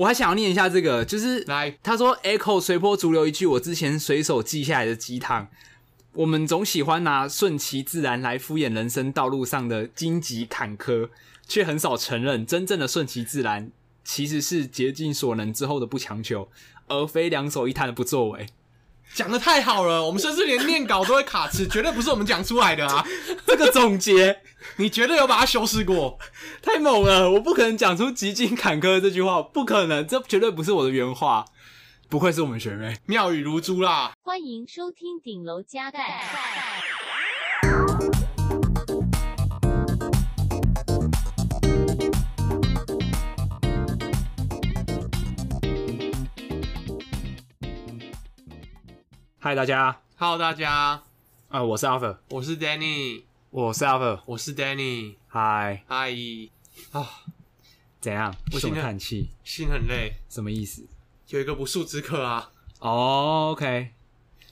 我还想要念一下这个，就是来，他说 Echo 随波逐流一句，我之前随手记下来的鸡汤。我们总喜欢拿顺其自然来敷衍人生道路上的荆棘坎坷，却很少承认真正的顺其自然其实是竭尽所能之后的不强求，而非两手一摊的不作为。讲的太好了，我们甚至连念稿都会卡词，绝对不是我们讲出来的啊！这个总结，你绝对有把它修饰过，太猛了！我不可能讲出极尽坎坷这句话，不可能，这绝对不是我的原话。不愧是我们学妹，妙语如珠啦！欢迎收听顶楼加盖。嗨，大家，Hello，大家，啊、呃，我是 Alpha，我是 Danny，我是 Alpha，我是 Danny，嗨，嗨，啊，怎样？为什么叹气？心很累，什么意思？有一个不速之客啊。哦、oh,，OK，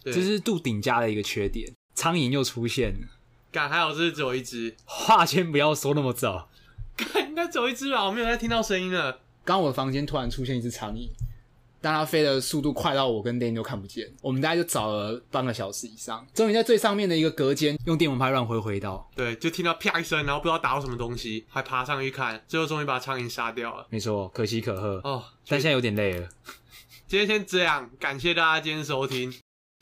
这是杜顶家的一个缺点，苍蝇又出现了。干，还好这是只有一只。话先不要说那么早。干，应该只有一只吧？我没有再听到声音了。刚我的房间突然出现一只苍蝇。但它飞的速度快到我跟 Danny 都看不见，我们大概就找了半个小时以上，终于在最上面的一个隔间用电蚊拍乱挥挥到，对，就听到啪一声，然后不知道打到什么东西，还爬上去看，最后终于把苍蝇杀掉了。没错，可喜可贺哦，但现在有点累了。今天先这样，感谢大家今天收听。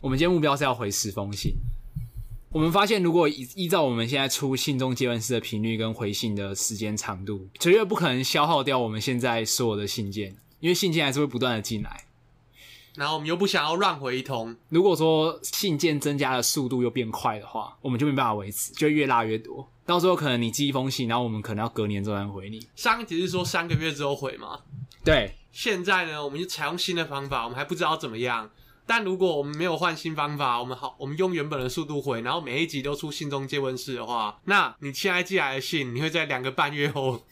我们今天目标是要回十封信。我们发现，如果依依照我们现在出信中接吻式的频率跟回信的时间长度，绝对不可能消耗掉我们现在所有的信件。因为信件还是会不断的进来，然后我们又不想要乱回一通。如果说信件增加的速度又变快的话，我们就没办法维持，就越拉越多。到时候可能你寄一封信，然后我们可能要隔年之后才回你。上一集是说三个月之后回吗？对。现在呢，我们就采用新的方法，我们还不知道怎么样。但如果我们没有换新方法，我们好，我们用原本的速度回，然后每一集都出信中借问式的话，那你现在寄来的信，你会在两个半月后。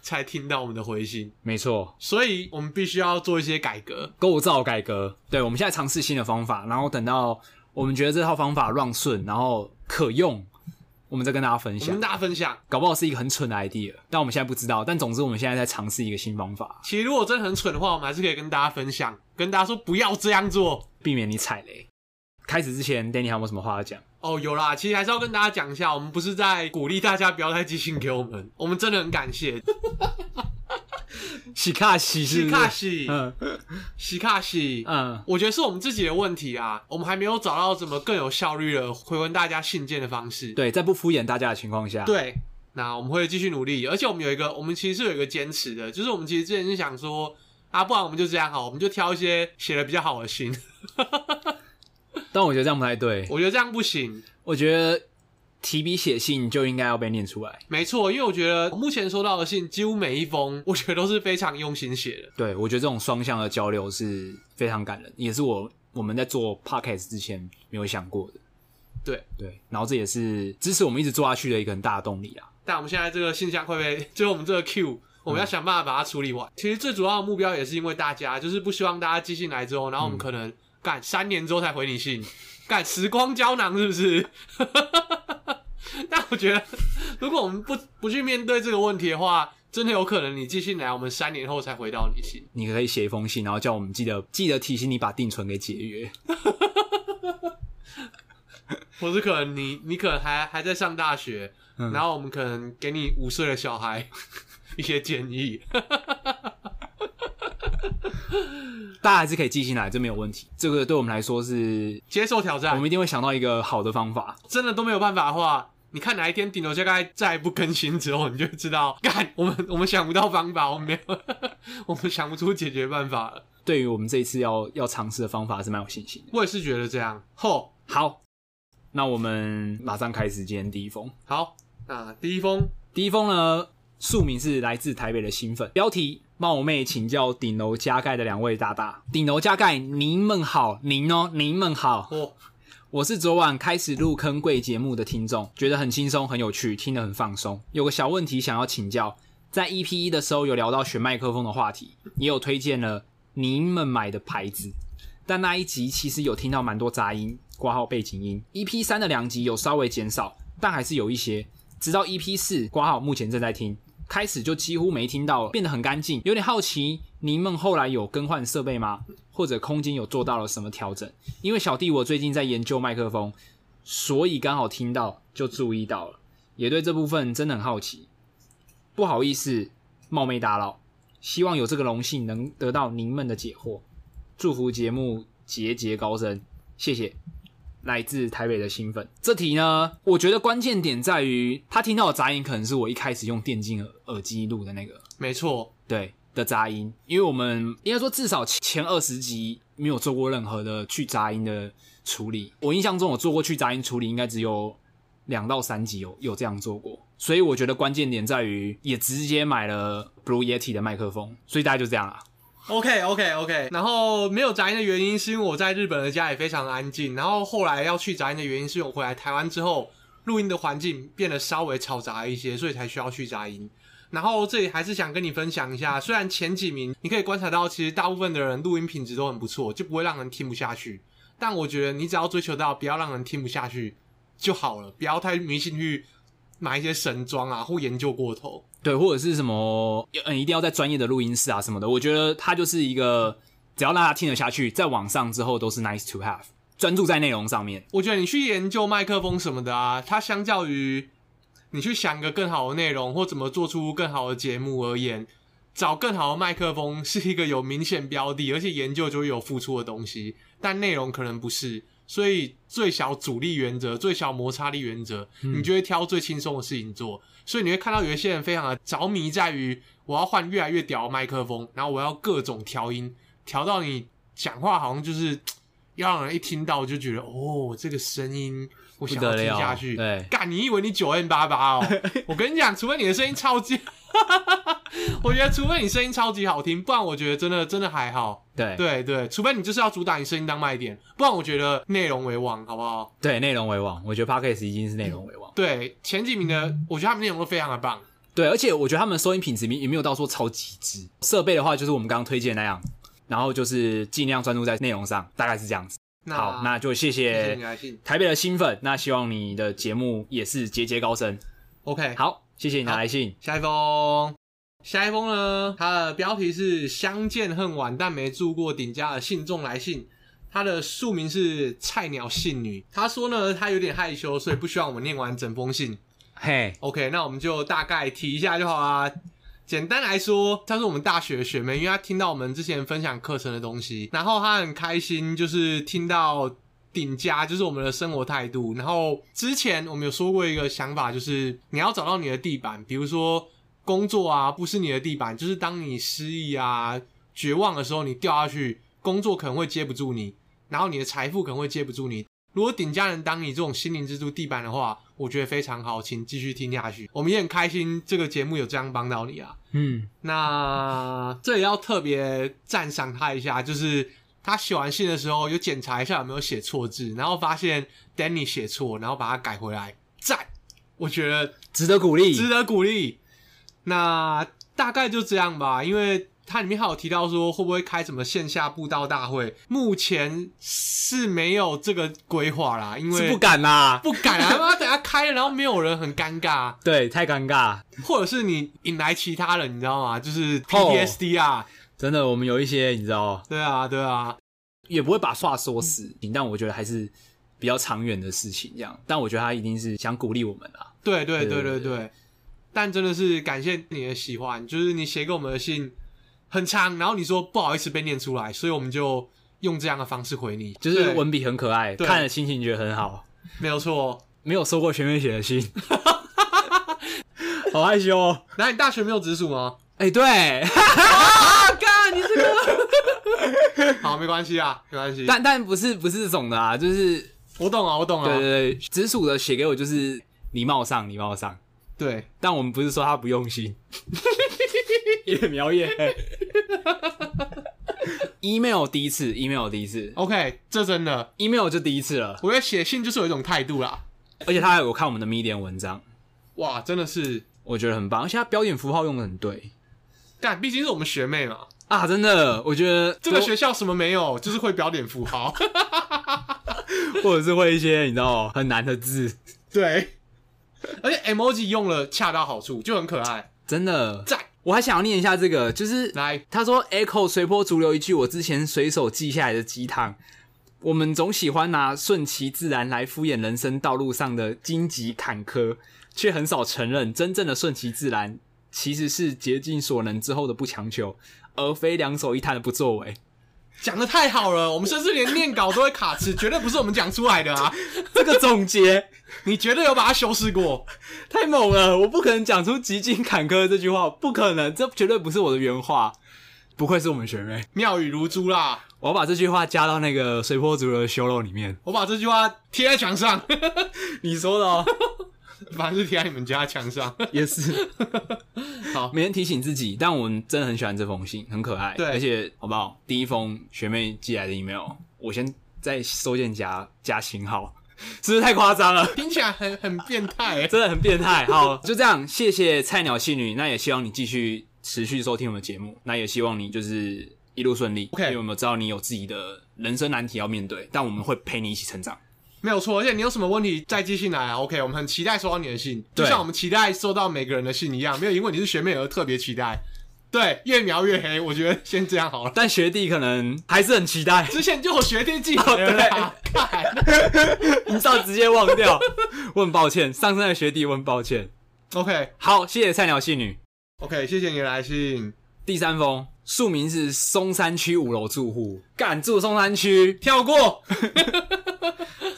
才听到我们的回信，没错，所以我们必须要做一些改革，构造改革。对，我们现在尝试新的方法，然后等到我们觉得这套方法乱顺，然后可用，我们再跟大家分享。跟大家分享，搞不好是一个很蠢的 idea，但我们现在不知道。但总之，我们现在在尝试一个新方法。其实如果真的很蠢的话，我们还是可以跟大家分享，跟大家说不要这样做，避免你踩雷。开始之前，Danny 还有没有什么话要讲？哦，有啦，其实还是要跟大家讲一下，我们不是在鼓励大家不要太寄信给我们，我们真的很感谢。西卡西，西卡西，嗯，西卡西，嗯，我觉得是我们自己的问题啊，我们还没有找到怎么更有效率的回问大家信件的方式。对，在不敷衍大家的情况下，对，那我们会继续努力，而且我们有一个，我们其实是有一个坚持的，就是我们其实之前是想说，啊，不然我们就这样好，我们就挑一些写的比较好的信。但我觉得这样不太对，我觉得这样不行。我觉得提笔写信就应该要被念出来。没错，因为我觉得目前收到的信几乎每一封，我觉得都是非常用心写的。对，我觉得这种双向的交流是非常感人，也是我我们在做 podcast 之前没有想过的。对对，然后这也是支持我们一直做下去的一个很大的动力啊。但我们现在这个信箱会被，就是我们这个 Q，我们要想办法把它处理完。嗯。其实最主要的目标也是因为大家，就是不希望大家寄信来之后，然后我们可能。嗯干三年之后才回你信，干时光胶囊是不是？但我觉得，如果我们不不去面对这个问题的话，真的有可能你寄信来，我们三年后才回到你信。你可以写一封信，然后叫我们记得记得提醒你把定存给解约。或是可能你你可能还还在上大学，嗯，然后我们可能给你五岁的小孩 一些建议。大家还是可以寄信来，这没有问题。这个对我们来说是接受挑战，我们一定会想到一个好的方法。真的都没有办法的话，你看哪一天顶楼加盖再不更新之后，你就知道，干我们我们想不到方法，我们没有，我们想不出解决办法了。对于我们这一次要要尝试的方法，是蛮有信心的。我也是觉得这样。吼，好，那我们马上开始今天第一封。好，那第一封，第一封呢，署名是来自台北的新粉，标题。冒昧请教顶楼加盖的两位大大，顶楼加盖，您们好，您哦，您们好。哦，我是昨晚开始入坑贵节目的听众，觉得很轻松，很有趣，听得很放松。有个小问题想要请教，在 EP 一的时候有聊到选麦克风的话题，也有推荐了您们买的牌子，但那一集其实有听到蛮多杂音，挂号背景音。EP 三的两集有稍微减少，但还是有一些。直到 EP 四挂号，目前正在听。开始就几乎没听到了，变得很干净。有点好奇，您们后来有更换设备吗？或者空间有做到了什么调整？因为小弟我最近在研究麦克风，所以刚好听到就注意到了，也对这部分真的很好奇。不好意思，冒昧打扰，希望有这个荣幸能得到您们的解惑。祝福节目节节高升，谢谢。来自台北的新粉，这题呢，我觉得关键点在于他听到的杂音，可能是我一开始用电竞耳耳机录的那个，没错，对的杂音。因为我们应该说至少前二十集没有做过任何的去杂音的处理。我印象中，我做过去杂音处理，应该只有两到三集有有这样做过。所以我觉得关键点在于，也直接买了 Blue Yeti 的麦克风，所以大概就这样啦。OK OK OK，然后没有杂音的原因是因为我在日本的家也非常安静，然后后来要去杂音的原因是因为我回来台湾之后，录音的环境变得稍微嘈杂一些，所以才需要去杂音。然后这里还是想跟你分享一下，虽然前几名你可以观察到，其实大部分的人录音品质都很不错，就不会让人听不下去。但我觉得你只要追求到不要让人听不下去就好了，不要太迷信去买一些神装啊或研究过头。对，或者是什么，嗯，一定要在专业的录音室啊什么的。我觉得它就是一个，只要让他听得下去，在网上之后都是 nice to have，专注在内容上面。我觉得你去研究麦克风什么的啊，它相较于你去想一个更好的内容或怎么做出更好的节目而言，找更好的麦克风是一个有明显标的，而且研究就会有付出的东西，但内容可能不是。所以最小阻力原则、最小摩擦力原则，你就会挑最轻松的事情做。所以你会看到有一些人非常的着迷，在于我要换越来越屌的麦克风，然后我要各种调音，调到你讲话好像就是要让人一听到就觉得哦，这个声音我想要听下去。对，干，你以为你九 N 八八哦？我跟你讲，除非你的声音超级。我觉得，除非你声音超级好听，不然我觉得真的真的还好。对对对，除非你就是要主打你声音当卖点，不然我觉得内容为王，好不好？对，内容为王。我觉得 Podcast 已经是内容为王。对，前几名的，我觉得他们内容都非常的棒。对，而且我觉得他们收音品质也没有到说超极致。设备的话，就是我们刚刚推荐那样，然后就是尽量专注在内容上，大概是这样子。那好，那就谢谢台北的新粉。那希望你的节目也是节节高升。OK，好，谢谢你的来信。下一封。下一封呢，它的标题是“相见恨晚，但没住过顶家的信众来信”。他的署名是菜鸟信女。他说呢，他有点害羞，所以不希望我们念完整封信。嘿，OK，那我们就大概提一下就好啦。简单来说，她是我们大学的学妹，因为她听到我们之前分享课程的东西，然后她很开心，就是听到顶家就是我们的生活态度。然后之前我们有说过一个想法，就是你要找到你的地板，比如说。工作啊，不是你的地板，就是当你失意啊、绝望的时候，你掉下去，工作可能会接不住你，然后你的财富可能会接不住你。如果顶家人当你这种心灵支柱地板的话，我觉得非常好，请继续听下去。我们也很开心，这个节目有这样帮到你啊。嗯，那这也要特别赞赏他一下，就是他写完信的时候有检查一下有没有写错字，然后发现 Danny 写错，然后把它改回来，赞！我觉得值得鼓励，值得鼓励。那大概就这样吧，因为它里面还有提到说会不会开什么线下布道大会，目前是没有这个规划啦，因为是不敢啦，不敢啊，他等下开了，然后没有人，很尴尬，对，太尴尬，或者是你引来其他人，你知道吗？就是 PTSD 啊，oh, 真的，我们有一些你知道，对啊，对啊，也不会把话说死，但我觉得还是比较长远的事情这样，但我觉得他一定是想鼓励我们啦，对对对，对。对。但真的是感谢你的喜欢，就是你写给我们的信很长，然后你说不好意思被念出来，所以我们就用这样的方式回你，就是文笔很可爱，看了心情觉得很好。没有错，没有收过学妹写的信，好害羞哦。那你大学没有直属吗？哎、欸，对，啊，干你这个，好，没关系啊，没关系。但但不是不是这种的啊，就是我懂啊，我懂啊。对对对，直属的写给我就是礼貌上，礼貌上。对，但我们不是说他不用心，叶苗叶。email 第一次，email 第一次，OK，这真的，email 就第一次了。我觉得写信就是有一种态度啦，而且他还有看我们的 Medium 文章，哇，真的是，我觉得很棒，而且他标点符号用的很对。但毕竟是我们学妹嘛，啊，真的，我觉得这个学校什么没有，就是会标点符号，或者是会一些你知道很难的字，对。而且 emoji 用了恰到好处，就很可爱，真的赞。我还想要念一下这个，就是来，他说 “echo 随波逐流”一句我之前随手记下来的鸡汤。我们总喜欢拿顺其自然来敷衍人生道路上的荆棘坎坷，却很少承认真正的顺其自然其实是竭尽所能之后的不强求，而非两手一摊的不作为。讲的太好了，我们甚至连念稿都会卡词，绝对不是我们讲出来的啊！这个总结，你绝对有把它修饰过，太猛了！我不可能讲出极尽坎坷这句话，不可能，这绝对不是我的原话。不愧是我们学妹，妙语如珠啦！我要把这句话加到那个随波逐流的修肉里面，我把这句话贴在墙上。你说的哦，反正是贴在你们家墙上，也是。好，每天提醒自己，但我们真的很喜欢这封信，很可爱。对，而且好不好？第一封学妹寄来的 email，我先在收件夹加星号，是不是太夸张了？听起来很很变态，真的很变态。好，就这样，谢谢菜鸟戏女，那也希望你继续持续收听我们的节目，那也希望你就是一路顺利。OK，因为我们知道你有自己的人生难题要面对，但我们会陪你一起成长。没有错，而且你有什么问题再寄信来啊？OK，我们很期待收到你的信，就像我们期待收到每个人的信一样，没有因为你是学妹而特别期待。对，越描越黑，我觉得先这样好了。但学弟可能还是很期待，之前就有学弟寄来了啦，你知道直接忘掉，我很抱歉，上升的学弟我很抱歉。OK，好，谢谢菜鸟戏女。OK，谢谢你的来信。第三封，署名是松山区五楼住户，干住松山区，跳过。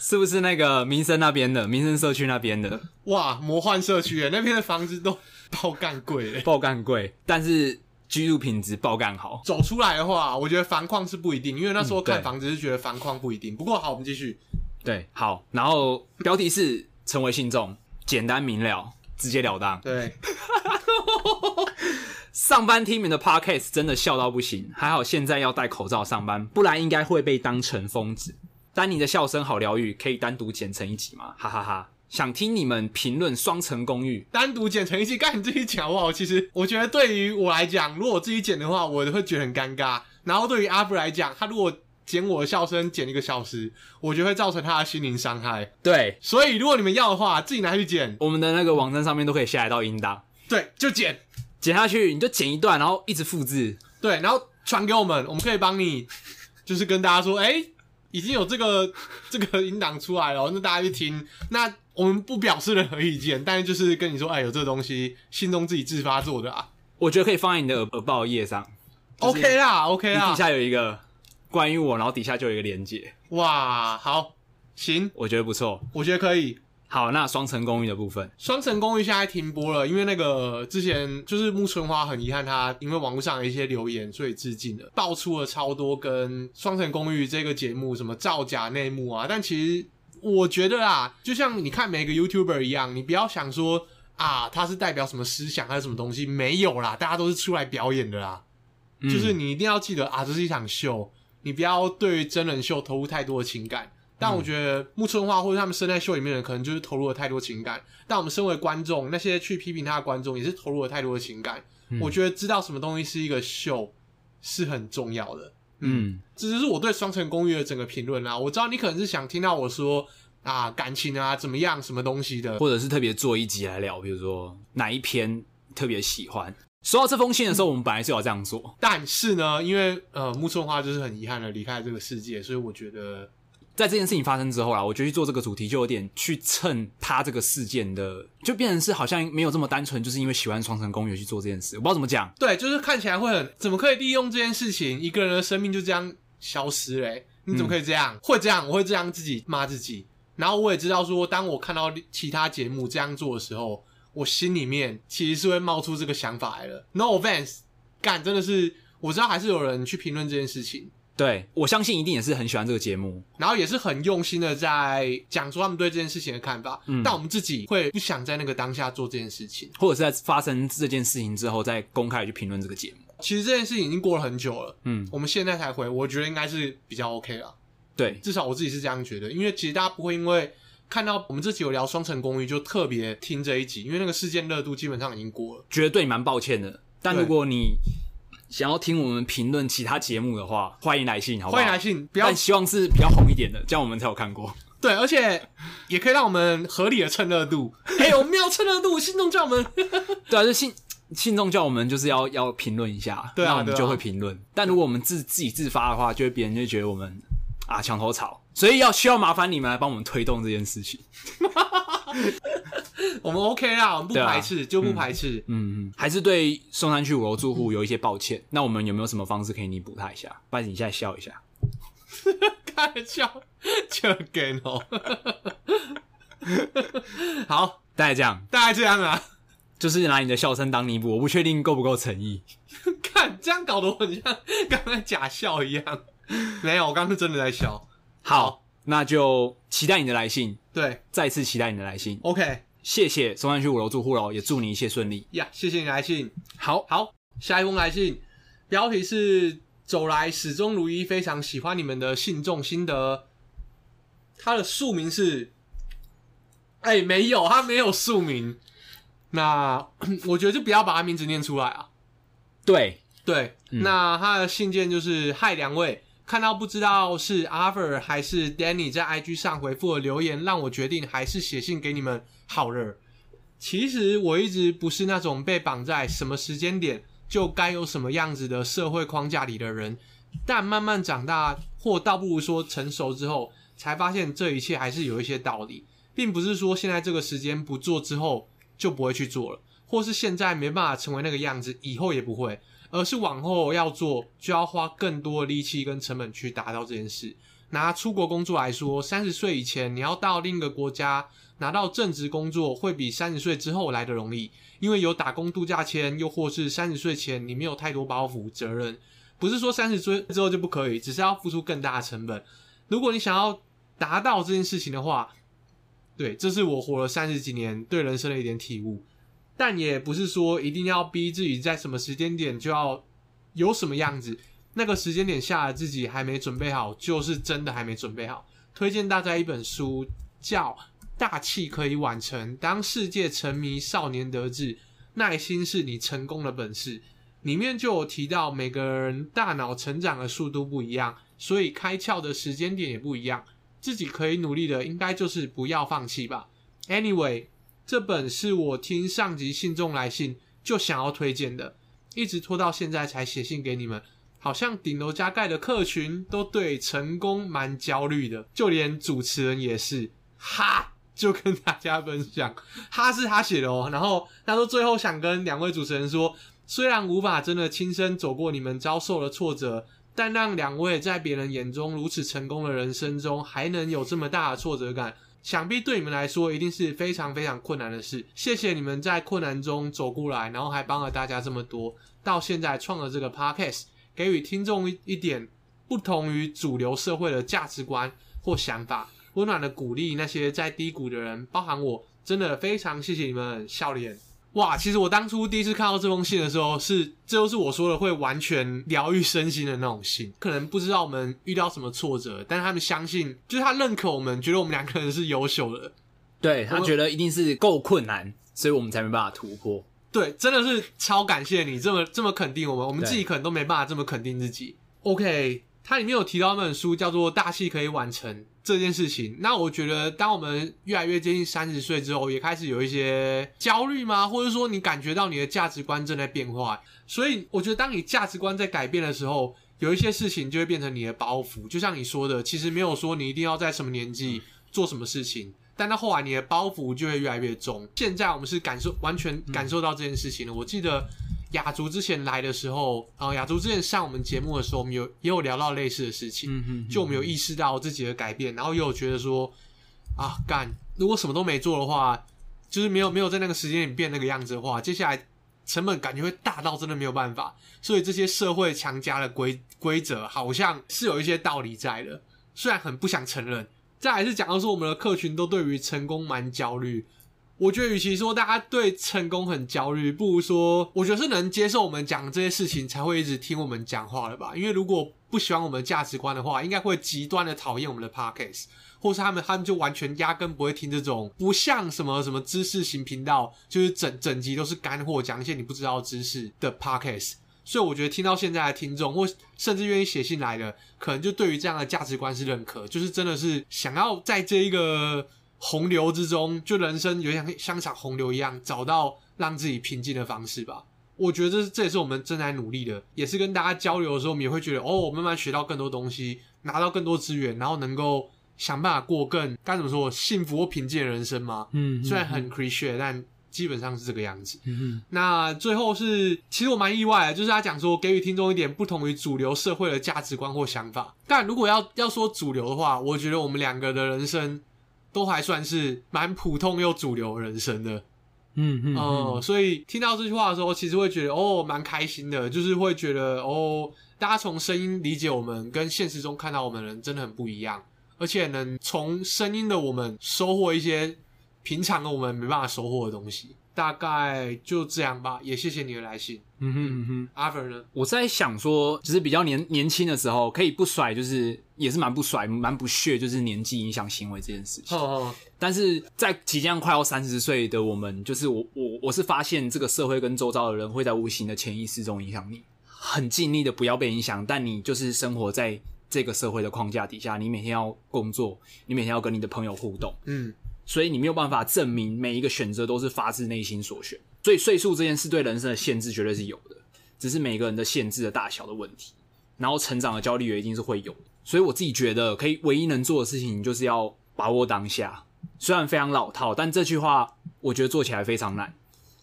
是不是那个民生那边的民生社区那边的？哇，魔幻社区诶，那边的房子都爆干贵诶，爆干贵，但是居住品质爆干好。走出来的话，我觉得房况是不一定，因为那时候看嗯房子是觉得房况不一定。不过好，我们继续。对，好，然后标题是成为信众，简单明了，直截了当。对，上班听你们的 podcast 真的笑到不行，还好现在要戴口罩上班，不然应该会被当成疯子。丹尼的笑声好疗愈，可以单独剪成一集吗？哈哈哈！想听你们评论双层公寓，单独剪成一期，干你自己讲好不好？其实我觉得对于我来讲，如果我自己剪的话，我会觉得很尴尬。然后对于阿布来讲，他如果剪我的笑声剪一个小时，我觉得会造成他的心灵伤害。对，所以如果你们要的话，自己拿去剪。我们的那个网站上面都可以下载到音档，对，就剪，剪下去你就剪一段，然后一直复制。对，然后传给我们，我们可以帮你，就是跟大家说，哎。已经有这个这个音档出来了，那大家去听。那我们不表示任何意见，但是就是跟你说，哎，有这个东西，心中自己自发做的啊。我觉得可以放在你的耳耳报页上。就是、OK 啦，OK 啦。底下有一个关于我，然后底下就有一个连接。哇，好，行，我觉得不错，我觉得可以。好，那双层公寓的部分，双层公寓现在停播了，因为那个之前就是木村花很遗憾，他因为网络上的一些留言，所以致敬了，爆出了超多跟双层公寓这个节目什么造假内幕啊。但其实我觉得啊，就像你看每个 YouTuber 一样，你不要想说啊，他是代表什么思想还是什么东西，没有啦，大家都是出来表演的啦。嗯、就是你一定要记得啊，这是一场秀，你不要对于真人秀投入太多的情感。但我觉得木村花或者他们生在秀里面的人，可能就是投入了太多情感。但我们身为观众，那些去批评他的观众，也是投入了太多的情感。嗯、我觉得知道什么东西是一个秀是很重要的。嗯，嗯这就是我对双城公寓的整个评论啦。我知道你可能是想听到我说啊感情啊怎么样什么东西的，或者是特别做一集来聊，比如说哪一篇特别喜欢。收到这封信的时候，我们本来是要这样做，但是呢，因为呃木村花就是很遗憾的离开了这个世界，所以我觉得。在这件事情发生之后啦，我就去做这个主题，就有点去蹭他这个事件的，就变成是好像没有这么单纯，就是因为喜欢双城公园去做这件事，我不知道怎么讲。对，就是看起来会很，怎么可以利用这件事情，一个人的生命就这样消失嘞？你怎么可以这样？嗯、会这样？我会这样自己骂自己。然后我也知道说，当我看到其他节目这样做的时候，我心里面其实是会冒出这个想法来了。No offense，干真的是，我知道还是有人去评论这件事情。对，我相信一定也是很喜欢这个节目，然后也是很用心的在讲出他们对这件事情的看法。嗯，但我们自己会不想在那个当下做这件事情，或者是在发生这件事情之后再公开去评论这个节目。其实这件事情已经过了很久了，嗯，我们现在才回，我觉得应该是比较 OK 了。对，至少我自己是这样觉得，因为其实大家不会因为看到我们这集有聊双城公寓就特别听这一集，因为那个事件热度基本上已经过了。觉得对你蛮抱歉的，但如果你。想要听我们评论其他节目的话，欢迎来信，好不好？欢迎来信，不要，但希望是比较红一点的，这样我们才有看过。对，而且也可以让我们合理的蹭热度。哎、欸，我们要蹭热度，信众叫我们。对啊，就信信众叫我们就是要要评论一下，对啊那我们就会评论。但如果我们自自己自发的话，就会别人就觉得我们啊墙头草，所以要需要麻烦你们来帮我们推动这件事情。我们 OK 啦，我们不排斥，啊就不排斥。嗯嗯，还是对松山区五楼住户有一些抱歉。那我们有没有什么方式可以弥补他一下？不然你现在笑一下，开玩笑，就给哦。好，大概这样，大概这样啊。就是拿你的笑声当弥补。我不确定够不够诚意。看这样搞得我很像刚才假笑一样。没有，我刚刚是真的在笑。好，那就期待你的来信。对，再次期待你的来信。OK，谢谢松山区五楼住户喽，也祝你一切顺利。呀，谢谢你来信。好，好，下一封来信，标题是“走来始终如一，非常喜欢你们的信众心得”。他的署名是，哎、欸，没有，他没有署名。那 我觉得就不要把他名字念出来啊。对对，嗯、那他的信件就是：嗨，两位，看到不知道是 a r t h r 还是 Danny 在 IG 上回复的留言，让我决定还是写信给你们好了。其实我一直不是那种被绑在什么时间点就该有什么样子的社会框架里的人，但慢慢长大，或倒不如说成熟之后，才发现这一切还是有一些道理，并不是说现在这个时间不做之后。就不会去做了，或是现在没办法成为那个样子，以后也不会，而是往后要做，就要花更多的力气跟成本去达到这件事。拿出国工作来说，三十岁以前你要到另一个国家拿到正职工作，会比三十岁之后来得容易，因为有打工度假签，又或是三十岁前你没有太多包袱责任。不是说三十岁之后就不可以，只是要付出更大的成本。如果你想要达到这件事情的话，对，这是我活了三十几年对人生的一点体悟，但也不是说一定要逼自己在什么时间点就要有什么样子，那个时间点下来自己还没准备好，就是真的还没准备好。推荐大家一本书，叫《大器可以晚成》，当世界沉迷，少年得志，耐心是你成功的本事。里面就有提到每个人大脑成长的速度不一样，所以开窍的时间点也不一样。自己可以努力的，应该就是不要放弃吧。Anyway，这本是我听上集信众来信就想要推荐的，一直拖到现在才写信给你们。好像顶楼加盖的客群都对成功蛮焦虑的，就连主持人也是。哈，就跟大家分享，哈是他写的哦。然后他说最后想跟两位主持人说，虽然无法真的亲身走过你们遭受的挫折。但让两位在别人眼中如此成功的人生中，还能有这么大的挫折感，想必对你们来说一定是非常非常困难的事。谢谢你们在困难中走过来，然后还帮了大家这么多，到现在创了这个 podcast，给予听众一一点不同于主流社会的价值观或想法，温暖的鼓励那些在低谷的人，包含我，真的非常谢谢你们，笑脸。哇，其实我当初第一次看到这封信的时候是，是这就是我说的会完全疗愈身心的那种信。可能不知道我们遇到什么挫折，但是他们相信，就是他认可我们，觉得我们两个人是优秀的。对，他觉得一定是够困难，所以我们才没办法突破。对，真的是超感谢你这么这么肯定我们，我们自己可能都没办法这么肯定自己。OK。它里面有提到一本书，叫做《大器可以晚成》这件事情。那我觉得，当我们越来越接近三十岁之后，也开始有一些焦虑吗？或者说，你感觉到你的价值观正在变化？所以，我觉得当你价值观在改变的时候，有一些事情就会变成你的包袱。就像你说的，其实没有说你一定要在什么年纪做什么事情，但到后来，你的包袱就会越来越重。现在我们是感受完全感受到这件事情了。我记得。雅竹之前来的时候，啊、呃，雅竹之前上我们节目的时候，我们有也有聊到类似的事情，嗯哼，就我们有意识到自己的改变，然后也有觉得说，啊，干，如果什么都没做的话，就是没有没有在那个时间里变那个样子的话，接下来成本感觉会大到真的没有办法，所以这些社会强加的规规则好像是有一些道理在的，虽然很不想承认。再还是讲到说，我们的客群都对于成功蛮焦虑。我觉得，与其说大家对成功很焦虑，不如说，我觉得是能接受我们讲这些事情，才会一直听我们讲话的吧？因为如果不喜欢我们的价值观的话，应该会极端的讨厌我们的 podcast，或是他们他们就完全压根不会听这种不像什么什么知识型频道，就是整整集都是干货，讲一些你不知道知识的 podcast。所以我觉得听到现在的听众，或甚至愿意写信来的，可能就对于这样的价值观是认可，就是真的是想要在这一个。洪流之中，就人生有点像像场洪流一样，找到让自己平静的方式吧。我觉得这这也是我们正在努力的，也是跟大家交流的时候，我们也会觉得哦，我慢慢学到更多东西，拿到更多资源，然后能够想办法过更该怎么说幸福或平静的人生嘛。嗯，虽然很 cliché，但基本上是这个样子。嗯哼。那最后是，其实我蛮意外的，就是他讲说给予听众一点不同于主流社会的价值观或想法。但如果要要说主流的话，我觉得我们两个的人生都还算是蛮普通又主流人生的。嗯嗯哦，所以听到这句话的时候，其实会觉得哦，蛮开心的，就是会觉得哦，大家从声音理解我们，跟现实中看到我们的人真的很不一样，而且能从声音的我们收获一些平常的我们没办法收获的东西。大概就这样吧，也谢谢你的来信。嗯哼嗯哼，阿芬呢？我在想说，就是比较年年轻的时候，可以不甩，就是也是蛮不甩、蛮不屑，就是年纪影响行为这件事情。哦哦。但是在即将快要三十岁的我们，就是我我我是发现这个社会跟周遭的人会在无形的潜意识中影响你，很尽力的不要被影响，但你就是生活在这个社会的框架底下，你每天要工作，你每天要跟你的朋友互动。嗯。所以你没有办法证明每一个选择都是发自内心所选，所以岁数这件事对人生的限制绝对是有的，只是每个人的限制的大小的问题。然后成长的焦虑也一定是会有的，所以我自己觉得可以唯一能做的事情就是要把握当下。虽然非常老套，但这句话我觉得做起来非常难。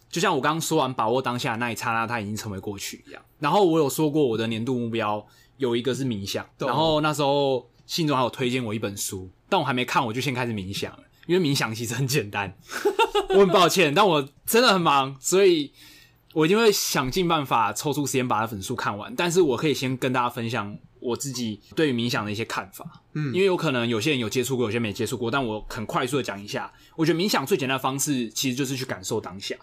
就像我刚刚说完把握当下的那一刹那，它已经成为过去一样。然后我有说过我的年度目标有一个是冥想，然后那时候信中还有推荐我一本书，但我还没看我就先开始冥想了。因为冥想其实很简单，我很抱歉，但我真的很忙，所以我一定会想尽办法抽出时间把它本书看完。但是我可以先跟大家分享我自己对于冥想的一些看法，嗯，因为有可能有些人有接触过，有些人没接触过，但我很快速的讲一下。我觉得冥想最简单的方式其实就是去感受当下，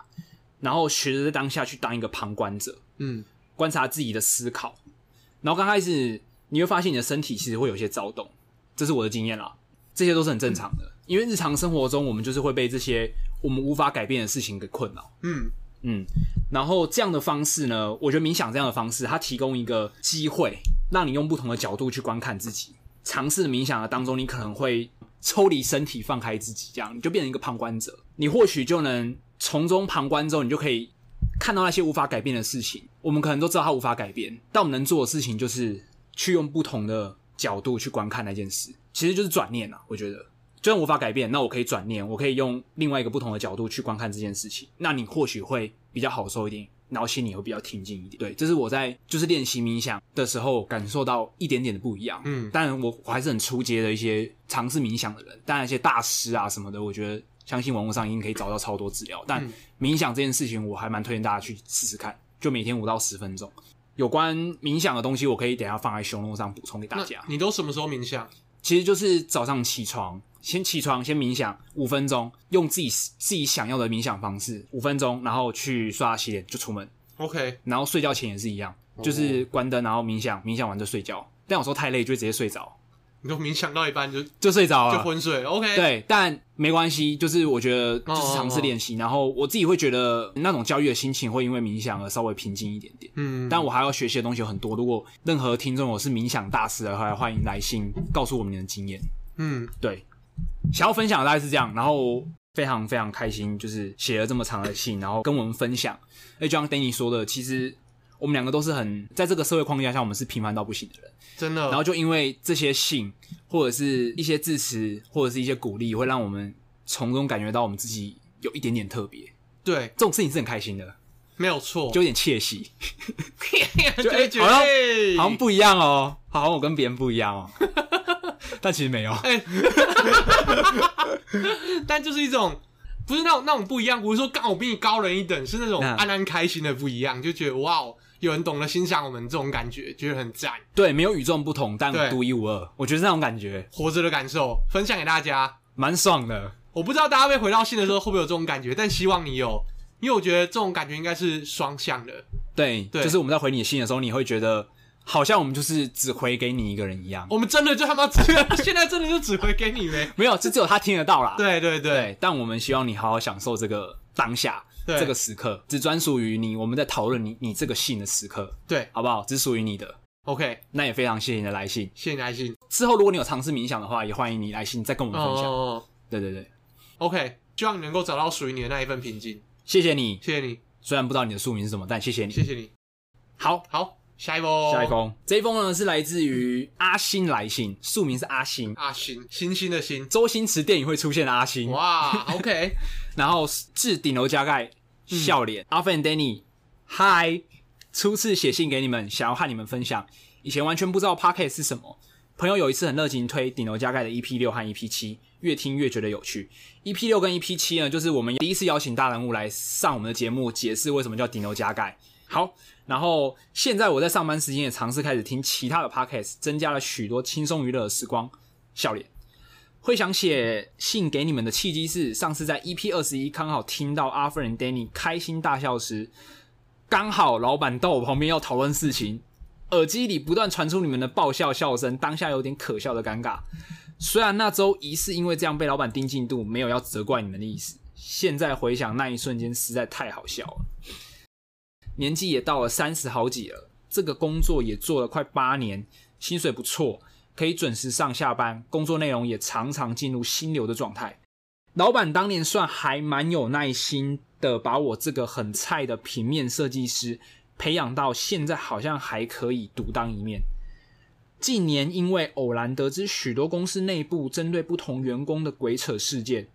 然后学着在当下去当一个旁观者，嗯，观察自己的思考。然后刚开始你会发现你的身体其实会有些躁动，这是我的经验啦，这些都是很正常的。嗯因为日常生活中，我们就是会被这些我们无法改变的事情给困扰。嗯嗯，然后这样的方式呢，我觉得冥想这样的方式，它提供一个机会，让你用不同的角度去观看自己。尝试冥想的当中，你可能会抽离身体，放开自己，这样你就变成一个旁观者。你或许就能从中旁观之后，你就可以看到那些无法改变的事情。我们可能都知道它无法改变，但我们能做的事情就是去用不同的角度去观看那件事，其实就是转念啊，我觉得。就算无法改变，那我可以转念，我可以用另外一个不同的角度去观看这件事情。那你或许会比较好受一点，然后心里会比较平静一点。对，这是我在就是练习冥想的时候感受到一点点的不一样。嗯，当然我我还是很初阶的一些尝试冥想的人，当然一些大师啊什么的，我觉得相信网络上已经可以找到超多资料。但冥想这件事情，我还蛮推荐大家去试试看，就每天五到十分钟。有关冥想的东西，我可以等一下放在 show 上补充给大家。你都什么时候冥想？其实就是早上起床。先起床，先冥想五分钟，用自己自己想要的冥想方式五分钟，然后去刷牙洗脸就出门。OK，然后睡觉前也是一样，就是关灯，然后冥想，冥想完就睡觉。但有时候太累，就直接睡着。你就冥想到一半就就睡着了，就昏睡。OK，对，但没关系，就是我觉得就是尝试练习，然后我自己会觉得那种焦虑的心情会因为冥想而稍微平静一点点。嗯，但我还要学习的东西有很多。如果任何听众我是冥想大师的话，欢迎来信告诉我们你的经验。嗯，对。想要分享的大概是这样，然后非常非常开心，就是写了这么长的信，然后跟我们分享。哎，就像 Danny 说的，其实我们两个都是很在这个社会框架下，我们是平凡到不行的人，真的。然后就因为这些信，或者是一些支持，或者是一些鼓励，会让我们从中感觉到我们自己有一点点特别。对，这种事情是很开心的，没有错，就有点窃喜，就哎，好像好像不一样哦，好像我跟别人不一样哦。但其实没有，哎、欸，但就是一种，不是那种那种不一样，不是说刚我比你高人一等，是那种安安开心的不一样，就觉得哇，有人懂得欣赏我们这种感觉，觉得很赞。对，没有与众不同，但独一无二，我觉得那种感觉，活着的感受，分享给大家，蛮爽的。我不知道大家被回到信的时候会不会有这种感觉，但希望你有，因为我觉得这种感觉应该是双向的。对，对，就是我们在回你的信的时候，你会觉得。好像我们就是只回给你一个人一样，我们真的就他妈只，现在真的就只回给你呗？没有，这只有他听得到啦。对对对，但我们希望你好好享受这个当下，对这个时刻，只专属于你。我们在讨论你你这个信的时刻，对，好不好？只属于你的。OK，那也非常谢谢你的来信，谢谢你来信。之后如果你有尝试冥想的话，也欢迎你来信再跟我们分享。哦，对对对，OK，希望你能够找到属于你的那一份平静。谢谢你，谢谢你。虽然不知道你的宿名是什么，但谢谢你，谢谢你。好，好，下一封，下一封，这一封呢是来自于阿星来信，署名是阿星，阿星，星星的星，周星驰电影会出现的阿星。哇，OK，然后致顶楼加盖笑脸，阿芬 Danny，嗨，初次写信给你们，想要和你们分享，以前完全不知道 Podcast 是什么。朋友有一次很热情推顶楼加盖的 EP 六和 EP 七，越听越觉得有趣。EP 六跟 EP 七呢，就是我们第一次邀请大人物来上我们的节目，解释为什么叫顶楼加盖。好，然后现在我在上班时间也尝试开始听其他的 Podcast，增加了许多轻松娱乐的时光。笑脸会想写信给你们的契机是，上次在 EP 二十一刚好听到阿芬和 Danny 开心大笑时，刚好老板到我旁边要讨论事情。耳机里不断传出你们的爆笑笑声，当下有点可笑的尴尬。虽然那周疑似因为这样被老板盯进度，没有要责怪你们的意思。现在回想那一瞬间，实在太好笑了。年纪也到了三十好几了，这个工作也做了快八年，薪水不错，可以准时上下班，工作内容也常常进入心流的状态。老板当年算还蛮有耐心的，把我这个很菜的平面设计师。培养到现在，好像还可以独当一面。近年因为偶然得知许多公司内部针对不同员工的鬼扯事件，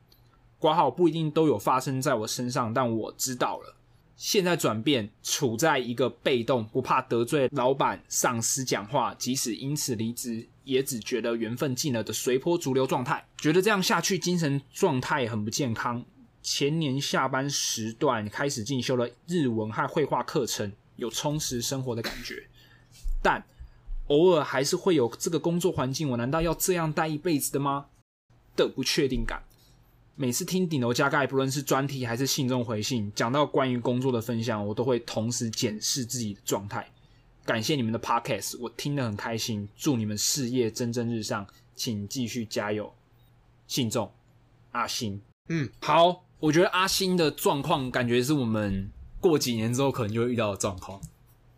挂号不一定都有发生在我身上，但我知道了。现在转变，处在一个被动，不怕得罪老板、上司讲话，即使因此离职，也只觉得缘分尽了的随波逐流状态。觉得这样下去，精神状态很不健康。前年下班时段开始进修了日文和绘画课程。有充实生活的感觉，但偶尔还是会有这个工作环境，我难道要这样待一辈子的吗？的不确定感。每次听顶楼加盖，不论是专题还是信中回信，讲到关于工作的分享，我都会同时检视自己的状态。感谢你们的 podcast，我听得很开心。祝你们事业蒸蒸日上，请继续加油。信众，阿星。嗯，好，我觉得阿星的状况感觉是我们。过几年之后可能就会遇到的状况，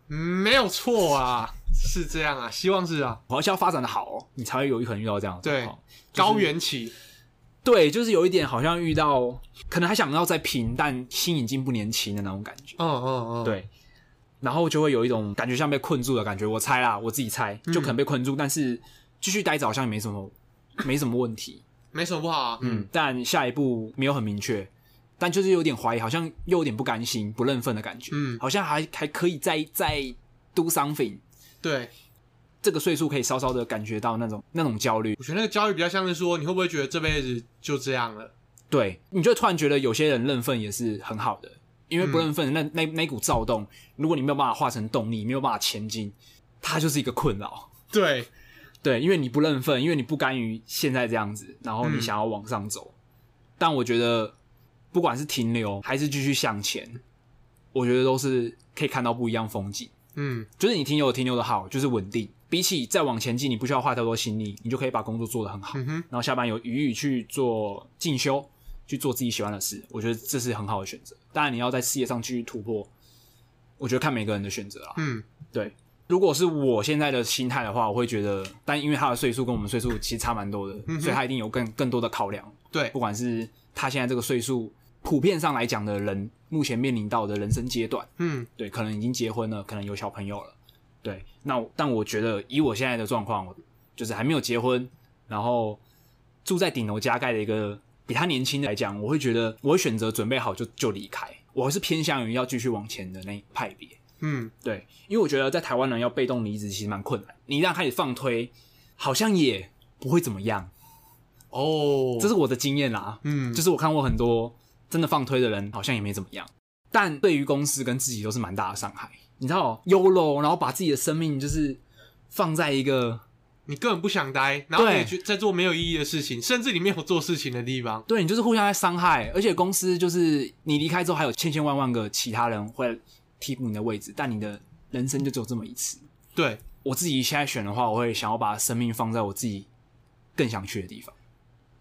嗯，没有错啊，是这样啊，希望是啊，好像要发展的好，哦，你才会有可能遇到这样的状况。对，就是，高原期，对，就是有一点好像遇到，可能还想要再拼，但心已经不年轻的那种感觉。嗯嗯嗯，对，然后就会有一种感觉像被困住的感觉。我猜啦，我自己猜，就可能被困住，嗯，但是继续待着好像也没什么，没什么问题，没什么不好啊。嗯，但下一步没有很明确。但就是有点怀疑，好像又有点不甘心、不认份的感觉。嗯，好像还还可以再再 do something。对，这个岁数可以稍稍的感觉到那种那种焦虑。我觉得那个焦虑比较像是说，你会不会觉得这辈子就这样了？对，你就突然觉得有些人认份也是很好的，因为不认份，嗯、那那那股躁动，如果你没有办法化成动力，没有办法前进，它就是一个困扰。对，对，因为你不认份，因为你不甘于现在这样子，然后你想要往上走。嗯、但我觉得。不管是停留还是继续向前，我觉得都是可以看到不一样风景。嗯，就是你停留停留的好，就是稳定。比起再往前进，你不需要花太多心力，你就可以把工作做得很好。然后下班有余裕去做进修，去做自己喜欢的事。我觉得这是很好的选择。当然，你要在事业上继续突破，我觉得看每个人的选择啊。嗯，对。如果是我现在的心态的话，我会觉得，但因为他的岁数跟我们岁数其实差蛮多的，嗯，所以他一定有更更多的考量。对，不管是他现在这个岁数。普遍上来讲的人，目前面临到的人生阶段，嗯，对，可能已经结婚了，可能有小朋友了，对。那但我觉得，以我现在的状况，就是还没有结婚，然后住在顶楼加盖的一个比他年轻的来讲，我会觉得我会选择准备好就就离开。我还是偏向于要继续往前的那一派别，嗯，对，因为我觉得在台湾人要被动离职其实蛮困难，你一旦开始放推，好像也不会怎么样。哦，这是我的经验啦，嗯，就是我看过很多。真的放推的人好像也没怎么样，但对于公司跟自己都是蛮大的伤害。你知道，YOLO，然后把自己的生命就是放在一个你根本不想待，然后你去在做没有意义的事情，甚至你没有做事情的地方。对，你就是互相在伤害，而且公司就是你离开之后还有千千万万个其他人会替补你的位置，但你的人生就只有这么一次。对，我自己现在选的话，我会想要把生命放在我自己更想去的地方。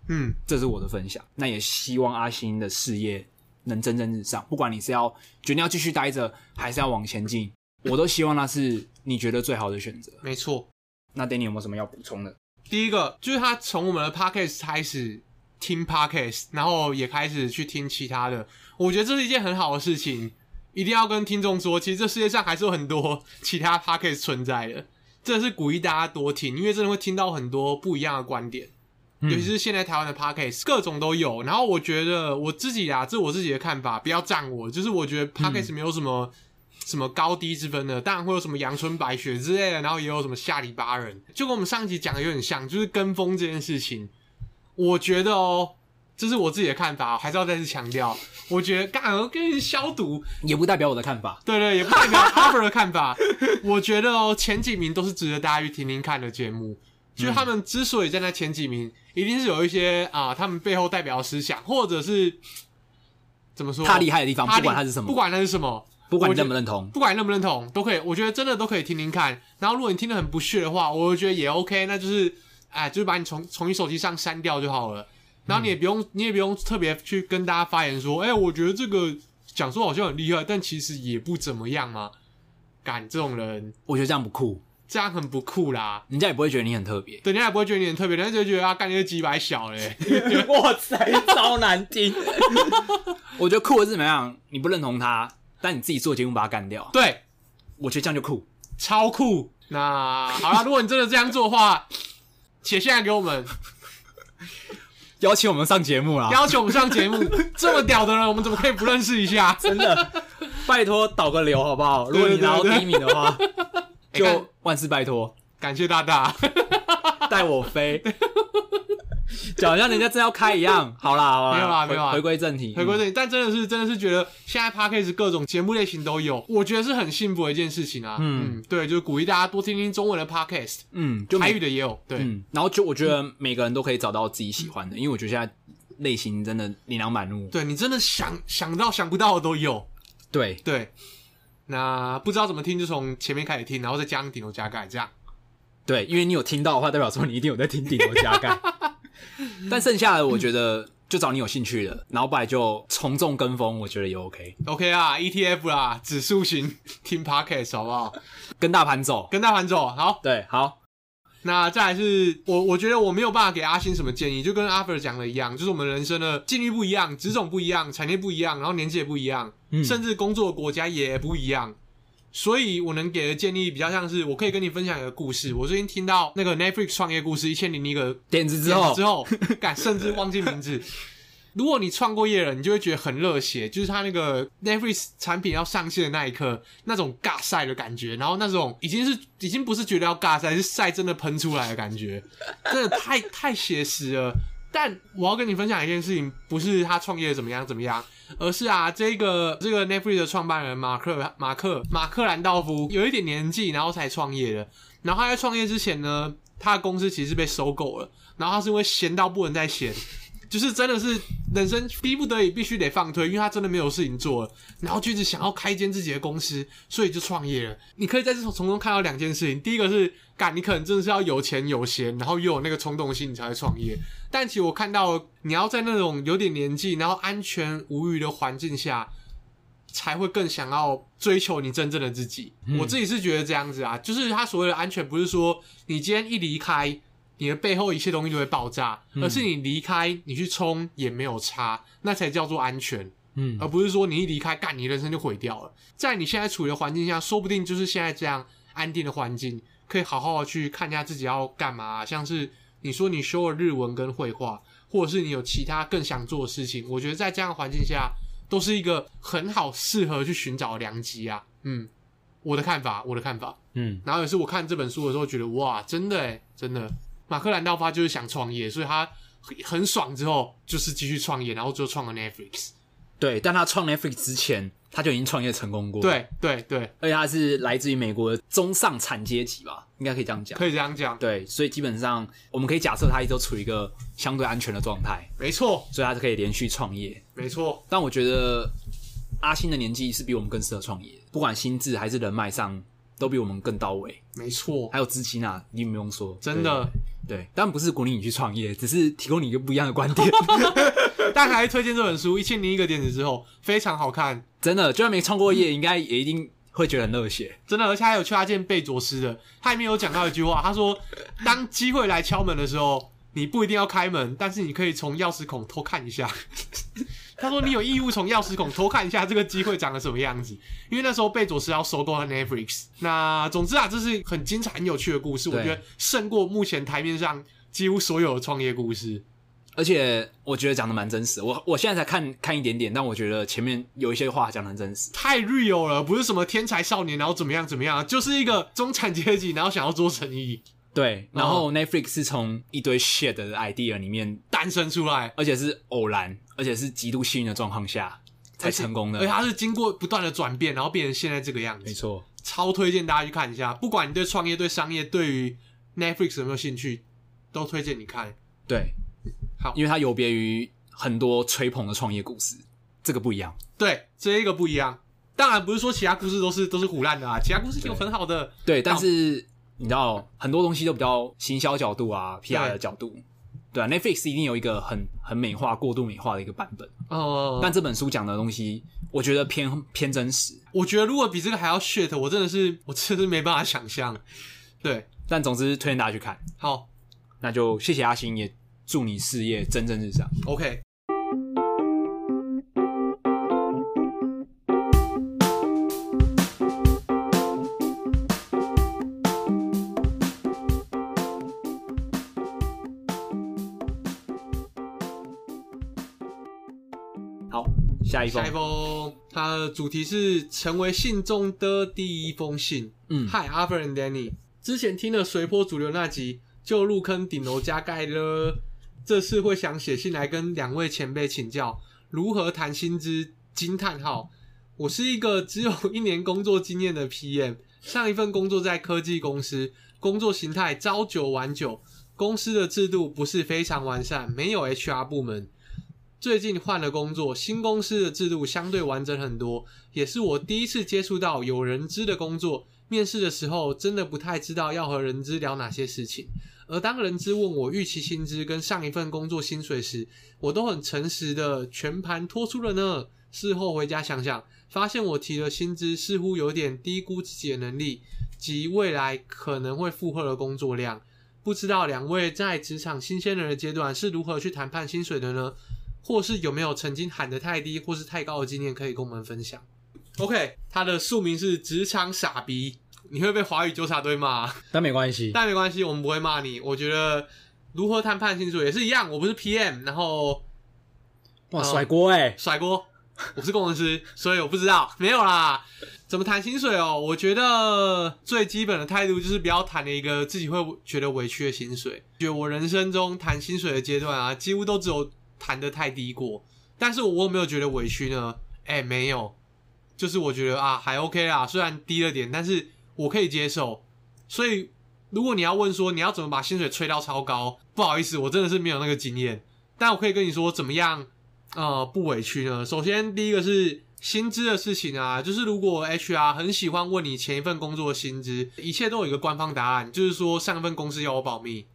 嗯，这是我的分享。那也希望阿星的事业能蒸蒸日上。不管你是要决定要继续待着，还是要往前进，我都希望那是你觉得最好的选择。没错。那 Danny 有没有什么要补充的？第一个就是他从我们的 Podcast 开始听 Podcast，然后也开始去听其他的。我觉得这是一件很好的事情，一定要跟听众说，其实这世界上还是有很多 其他 podcast 存在的，真的是鼓励大家多听，因为真的会听到很多不一样的观点，嗯、尤其是现在台湾的 podcast 各种都有。然后我觉得我自己啊，这是我自己的看法，不要赞我，就是我觉得 podcast 没有什么、嗯、什么高低之分的，当然会有什么阳春白雪之类的，然后也有什么下里巴人，就跟我们上一集讲的有点像，就是跟风这件事情，我觉得哦。这是我自己的看法，还是要再次强调。我觉得干我跟你消毒，也不代表我的看法。对对，也不代表 Harper 的看法。我觉得哦，前几名都是值得大家去听听看的节目。就是他们之所以站在那前几名，一定是有一些啊，他们背后代表的思想，或者是怎么说他厉害的地方，不管他是什么，不管他是什么，不管你认不认同，不管你认不认同，都可以。我觉得真的都可以听听看。然后如果你听得很不屑的话，我觉得也 OK，那就是哎，就是把你从从你手机上删掉就好了。然后你也不用，嗯、你也不用特别去跟大家发言说，哎、欸，我觉得这个讲说好像很厉害，但其实也不怎么样嘛。干这种人，我觉得这样不酷，这样很不酷啦。人家也不会觉得你很特别，对，人家也不会觉得你很特别，人家就觉得啊，干你个鸡百小嘞。哇塞，超难听。我觉得酷的是怎么样？你不认同他，但你自己做节目把他干掉。对，我觉得这样就酷，超酷。那好了，如果你真的这样做的话，写下来给我们。邀请我们上节目啦！邀请我们上节目，这么屌的人，我们怎么可以不认识一下？真的，拜托导个流好不好？如果你拿到第一名的话，就万事拜托，感谢大大 带我飞。就好像人家真要开一样，好啦，好啦，没有啦，没有啦，回归正题，回归正题。但真的是，真的是觉得现在 Podcast 各种节目类型都有，我觉得是很幸福的一件事情啊。嗯，对，就是鼓励大家多听听中文的 Podcast，嗯，就台语的也有，对。然后就我觉得每个人都可以找到自己喜欢的，因为我觉得现在类型真的琳琅满目。对，你真的想想到想不到的都有。对对，那不知道怎么听，就从前面开始听，然后再加顶楼加盖这样。对，因为你有听到的话，代表说你一定有在听顶楼加盖。但剩下的我觉得就找你有兴趣的，然后不然就从众跟风，我觉得也 OK。OK 啊，ETF 啦，指数型听 Podcast 好不好？跟大盘走，跟大盘走。好，对，好。那再来是我，我觉得我没有办法给阿星什么建议，就跟阿 Fer 讲的一样，就是我们人生的境遇不一样，职种不一样，产业不一样，然后年纪也不一样，嗯、甚至工作的国家也不一样。所以我能给的建议比较像是，我可以跟你分享一个故事。我最近听到那个 Netflix 创业故事一千零一个点子之后，之后，敢甚至忘记名字。如果你创过业了，你就会觉得很热血，就是他那个 Netflix 产品要上线的那一刻，那种尬赛的感觉，然后那种已经是已经不是觉得要尬赛，是赛真的喷出来的感觉，真的太太写实了。但我要跟你分享一件事情，不是他创业怎么样怎么样。而是啊，这个这个 Netflix 的创办人马克马克马克兰道夫有一点年纪，然后才创业的。然后他在创业之前呢，他的公司其实被收购了。然后他是因为闲到不能再闲，就是真的是人生逼不得已必须得放推，因为他真的没有事情做了。然后就一直想要开一间自己的公司，所以就创业了。你可以在这从中看到两件事情：第一个是，干你可能真的是要有钱有闲，然后又有那个冲动性，你才会创业。但其实我看到，你要在那种有点年纪，然后安全无虞的环境下，才会更想要追求你真正的自己。我自己是觉得这样子啊，就是他所谓的安全，不是说你今天一离开，你的背后一切东西都会爆炸，嗯、而是你离开，你去冲也没有差，那才叫做安全。嗯，而不是说你一离开，干你人生就毁掉了。在你现在处于的环境下，说不定就是现在这样安定的环境，可以好好的去看一下自己要干嘛，像是。你说你修了日文跟绘画，或者是你有其他更想做的事情，我觉得在这样的环境下，都是一个很好适合去寻找良机啊。嗯，我的看法，我的看法。嗯，然后也是我看这本书的时候觉得，哇，真的诶，真的，马克兰道夫就是想创业，所以他很爽之后就是继续创业，然后就创了 Netflix。对，但他创 Netflix 之前，他就已经创业成功过。对对对，而且他是来自于美国的中上产阶级吧，应该可以这样讲。可以这样讲。对，所以基本上我们可以假设他一直都处于一个相对安全的状态。没错。所以他是可以连续创业。没错。但我觉得阿星的年纪是比我们更适合创业，不管心智还是人脉上都比我们更到位。没错。还有资金啊，你不用说。真的。对，当然不是鼓励你去创业，只是提供你一个不一样的观点。但还推荐这本书《一千零一个点子》之后，非常好看，真的，就算没创过业，应该也一定会觉得很热血，真的。而且还有去他见贝佐斯的，他里面有讲到一句话，他说：“当机会来敲门的时候，你不一定要开门，但是你可以从钥匙孔偷看一下。”他说你有义务从钥匙孔偷看一下这个机会长得什么样子，因为那时候贝佐斯要收购了 Netflix。那总之啊，这是很精彩、很有趣的故事，我觉得胜过目前台面上几乎所有的创业故事。而且我觉得讲的蛮真实，我我现在才看看一点点，但我觉得前面有一些话讲的很真实，太 real 了，不是什么天才少年，然后怎么样怎么样，就是一个中产阶级，然后想要做生意。对，然后 Netflix 是从一堆 shit 的 idea 里面诞生出来，而且是偶然，而且是极度幸运的状况下才成功的，而且它是经过不断的转变，然后变成现在这个样子。没错，超推荐大家去看一下，不管你对创业、对商业、对于 Netflix 有没有兴趣，都推荐你看。对。好，因为它有别于很多吹捧的创业故事，这个不一样。对，这一个不一样。当然不是说其他故事都是都是唬烂的啊，其他故事有很好的。对，但是你知道很多东西都比较行销角度啊，PR 的角度。对，对啊，Netflix 一定有一个很很美化、过度美化的一个版本。哦。但这本书讲的东西，我觉得偏偏真实。我觉得如果比这个还要 shit，我真的是我真的是没办法想象。对，但总之推荐大家去看。好，那就谢谢阿星也。祝你事业蒸蒸日上。OK。下一封。下一封，它的主题是成为信中的第一封信。嗯，Hi Arthur and Danny，之前听了随波逐流那集，就入坑顶楼加盖了。这次会想写信来跟两位前辈请教如何谈薪资。惊叹号！我是一个只有一年工作经验的 PM，上一份工作在科技公司，工作形态朝九晚九，公司的制度不是非常完善，没有 HR 部门。最近换了工作，新公司的制度相对完整很多，也是我第一次接触到有人资的工作。面试的时候真的不太知道要和人资聊哪些事情。而当人资问我预期薪资跟上一份工作薪水时，我都很诚实的全盘托出了呢。事后回家想想，发现我提的薪资似乎有点低估自己的能力及未来可能会负荷的工作量。不知道两位在职场新鲜人的阶段是如何去谈判薪水的呢？或是有没有曾经喊得太低或是太高的经验可以跟我们分享？OK，他的宿名是职场傻逼。你会被华语纠察队骂，但没关系，但没关系，我们不会骂你。我觉得如何谈判薪水也是一样，我不是 PM，然后哇甩锅哎，甩锅，我是工程师，所以我不知道，没有啦。怎么谈薪水哦？我觉得最基本的态度就是不要谈了一个自己会觉得委屈的薪水。觉得我人生中谈薪水的阶段啊，几乎都只有谈得太低过，但是我有没有觉得委屈呢？哎，没有，就是我觉得啊还 OK 啦，虽然低了点，但是。我可以接受，所以如果你要问说你要怎么把薪水吹到超高，不好意思，我真的是没有那个经验。但我可以跟你说怎么样，呃，不委屈呢？首先第一个是薪资的事情啊，就是如果 HR 很喜欢问你前一份工作的薪资，一切都有一个官方答案，就是说上一份公司要我保密。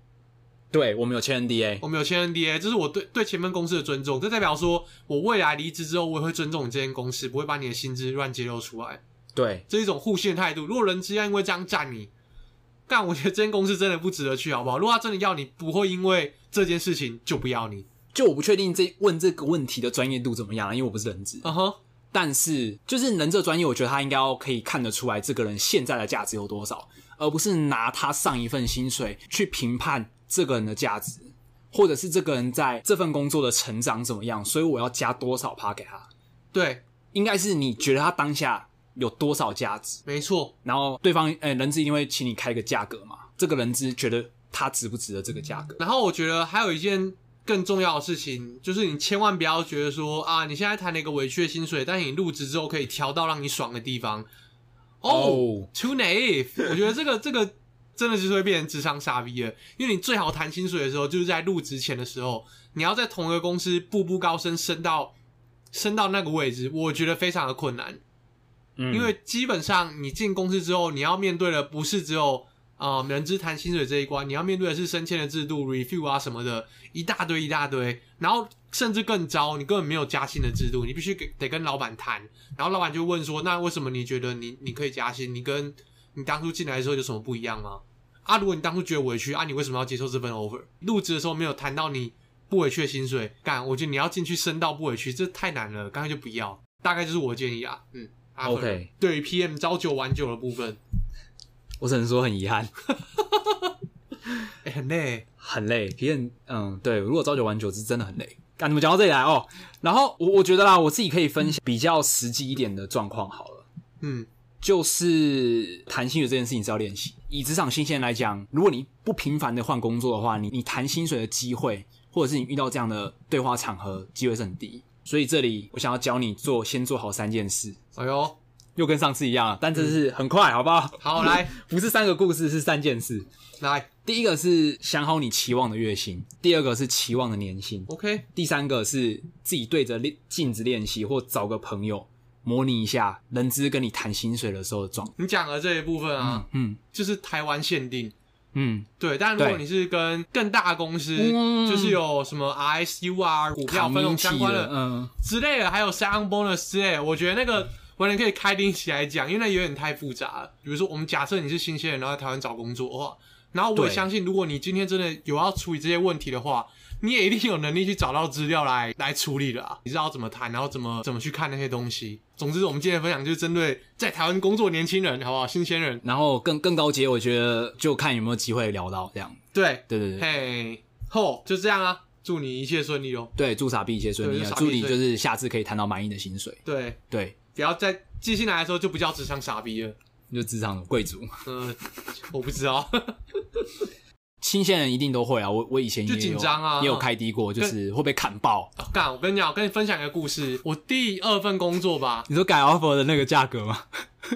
对，我们有签 NDA，我们有签 NDA，这是我对对前面公司的尊重，这代表说我未来离职之后，我也会尊重你这间公司，不会把你的薪资乱揭露出来。对，这是一种互信的态度。如果人资要因为这样占你，但我觉得这间公司真的不值得去，好不好？如果他真的要你，不会因为这件事情就不要你。就我不确定这问这个问题的专业度怎么样，因为我不是人资。嗯哼。但是就是人这专业，我觉得他应该要可以看得出来这个人现在的价值有多少，而不是拿他上一份薪水去评判这个人的价值，或者是这个人在这份工作的成长怎么样，所以我要加多少趴给他。对，应该是你觉得他当下。有多少价值？没错，然后对方呃、欸、人资一定会请你开个价格嘛？这个人资觉得他值不值得这个价格？然后我觉得还有一件更重要的事情，就是你千万不要觉得说啊，你现在谈了一个委屈的薪水，但你入职之后可以调到让你爽的地方。哦、oh，too naive！我觉得这个这个真的就是会变成职场傻逼了，因为你最好谈薪水的时候，就是在入职前的时候，你要在同一个公司步步高升，升到升到那个位置，我觉得非常的困难。嗯因为基本上你进公司之后，你要面对的不是只有啊、呃、人资谈薪水这一关，你要面对的是升迁的制度、review 啊什么的，一大堆一大堆。然后甚至更糟，你根本没有加薪的制度，你必须给得跟老板谈。然后老板就问说：“那为什么你觉得你你可以加薪？你跟你当初进来的时候有什么不一样吗？”啊，如果你当初觉得委屈啊，你为什么要接受这份 offer？入职的时候没有谈到你不委屈的薪水，干，我觉得你要进去升到不委屈，这太难了，干脆就不要。大概就是我的建议啊。嗯，OK。对于 PM 朝九晚九的部分，我只能说很遗憾。欸、很累，很累。PM，嗯，对，如果朝九晚九是真的很累。啊，你们讲到这里来哦？然后我我觉得啦，我自己可以分享比较实际一点的状况好了。嗯。就是谈薪水这件事情是要练习。以职场新鲜人来讲，如果你不频繁的换工作的话，你你谈薪水的机会，或者是你遇到这样的对话场合，机会是很低。所以这里我想要教你做，先做好三件事。哎呦，又跟上次一样了，但这是很快，嗯、好不好？好，来，不是三个故事，是三件事。来，第一个是想好你期望的月薪，第二个是期望的年薪，OK，第三个是自己对着镜子练习，或找个朋友。模拟一下人资跟你谈薪水的时候的状态。你讲的这一部分啊，嗯，嗯就是台湾限定，嗯，对。但如果你是跟更大公司，嗯、就是有什么 ISU 啊、股票分红相关的，嗯之类的，还有 sign bonus 之类的，我觉得那个完全可以开定起来讲，因为那有点太复杂了。比如说，我们假设你是新鲜人，然后在台湾找工作的话，然后我也相信，如果你今天真的有要处理这些问题的话。你也一定有能力去找到资料来来处理的啊！你知道怎么谈，然后怎么怎么去看那些东西。总之，我们今天的分享就是针对在台湾工作年轻人，好不好？新鲜人，然后更更高阶，我觉得就看有没有机会聊到这样。对对对对，嘿，吼，就这样啊！祝你一切顺利哦。对，祝傻逼一切顺利啊！祝你就是下次可以谈到满意的薪水。对对，不要再寄信来的时候就不叫职场傻逼了，就职场贵族。嗯，我不知道。新鲜人一定都会啊！我我以前也有紧张啊，也有开低过，就是会被砍爆。干，我跟你讲，我跟你分享一个故事。我第二份工作吧，你说改 offer 的那个价格吗？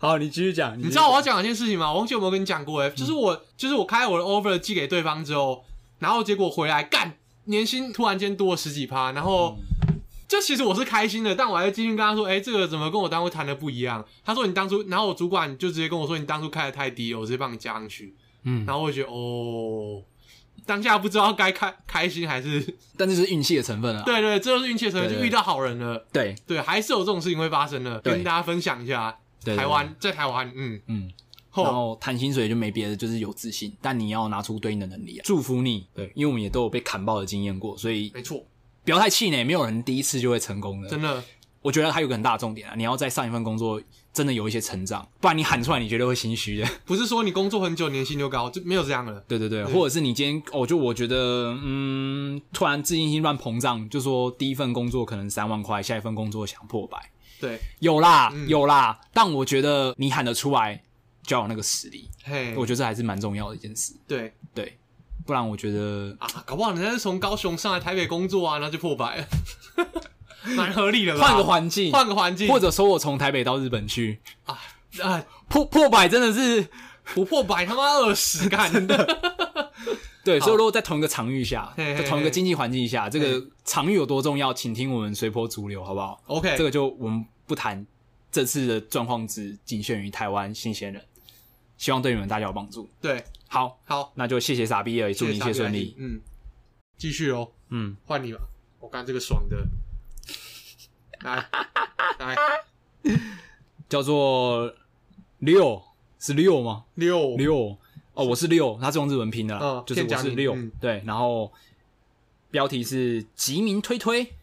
好，你继续讲。你知道我要讲一件事情吗？我忘记有没有跟你讲过哎、欸，就是我就是我开我的 offer 寄给对方之后，然后结果回来干，年薪突然间多了十几趴，然后。嗯就其实我是开心的，但我还是继续跟他说：“哎、欸，这个怎么跟我单位谈的不一样？”他说：“你当初……”然后我主管就直接跟我说：“你当初开的太低了，我直接帮你加上去。”嗯，然后我就觉得哦，当下不知道该开开心还是 但这是运气的成分啊！对对，这就是运气的成分，就遇到好人了。对对，还是有这种事情会发生的，跟大家分享一下。对台湾在台湾，嗯嗯，然后谈薪水就没别的，就是有自信，但你要拿出对应的能力啊！祝福你，对，因为我们也都有被砍爆的经验过，所以没错。不要太气馁，没有人第一次就会成功的。真的，我觉得还有个很大的重点啊，你要在上一份工作真的有一些成长，不然你喊出来，你绝对会心虚的。不是说你工作很久，年薪就高，就没有这样了。对对对，对或者是你今天，哦，就我觉得，嗯，突然自信心乱膨胀，就说第一份工作可能三万块，下一份工作想破百。对，有啦，嗯、有啦，但我觉得你喊得出来，就要有那个实力。嘿，我觉得这还是蛮重要的一件事。对对。不然我觉得啊，搞不好人家是从高雄上来台北工作啊，然后就破百了，蛮合理的吧？换个环境，换个环境，或者说我从台北到日本去啊啊，破破百真的是不破百他妈二十干 真的。对，所以如果在同一个场域下，在同一个经济环境下，这个场域有多重要，请听我们随波逐流，好不好？OK，这个就我们不谈这次的状况，只仅限于台湾新鲜人，希望对你们大家有帮助。对。好好，那就谢谢傻逼而已祝你一切顺利。嗯，继续哦。嗯，换你吧。我干这个爽的，来来，叫做六是六吗？六六哦，我是六，他是用日文拼的，嗯，就是我是六。对，然后标题是吉民推推，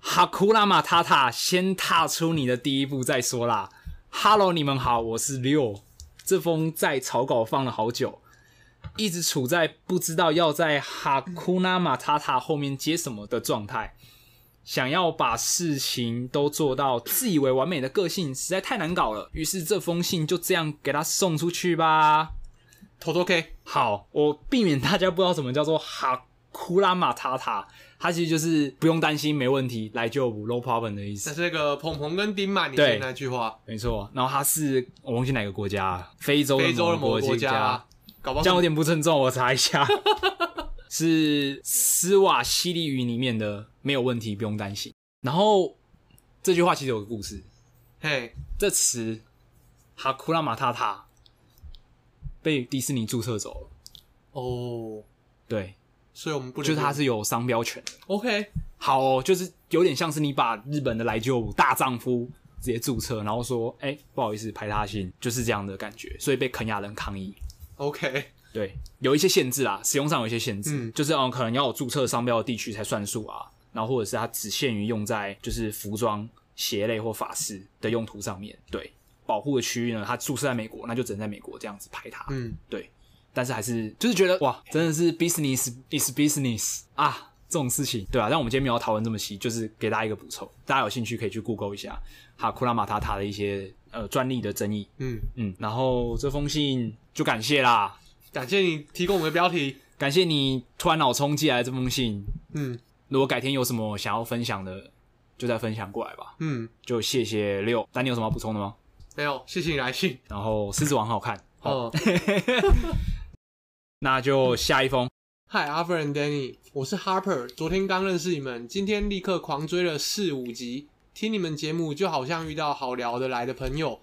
哈库拉马塔塔，先踏出你的第一步再说啦。Hello，你们好，我是六。这封在草稿放了好久。一直处在不知道要在哈库纳马塔塔后面接什么的状态，想要把事情都做到自以为完美的个性实在太难搞了。于是这封信就这样给他送出去吧。偷偷 K，好，我避免大家不知道什么叫做哈库拉马塔塔，它其实就是不用担心，没问题，来就补 no problem 的意思。这是那个鹏鹏跟丁满，你说那句话没错。然后他是我忘记哪个国家，非洲非洲的某个国家。这样有点不尊重，我查一下，是斯瓦西里语里面的，没有问题，不用担心。然后这句话其实有个故事，嘿，这词哈库拉马塔塔被迪士尼注册走了。哦，对，所以我们不能就是它是有商标权的。OK，好哦，就是有点像是你把日本的来救大丈夫直接注册，然后说，哎，不好意思，排他性，就是这样的感觉，所以被肯亚人抗议。OK，对，有一些限制啊，使用上有一些限制，嗯就是嗯，可能要有注册商标的地区才算数啊，然后或者是它只限于用在就是服装、鞋类或法式的用途上面。对，保护的区域呢，它注册在美国，那就只能在美国这样子拍它。嗯，对，但是还是就是觉得哇，真的是 business is business 啊，这种事情，对啊。但我们今天没有讨论这么细，就是给大家一个补充，大家有兴趣可以去 Google 一下哈库拉马塔塔的一些呃专利的争议。嗯，嗯，然后这封信就感谢啦。感谢你提供我们的标题。感谢你突然脑冲寄来这封信。嗯如果改天有什么想要分享的，就再分享过来吧。嗯，就谢谢六，但你有什么要补充的吗？没有，谢谢你来信。然后狮子王很好看，好，哦，那就下一封。Hi Arthur and Danny，我是 Harper，昨天刚认识你们，今天立刻狂追了四五集，听你们节目就好像遇到好聊得来的朋友，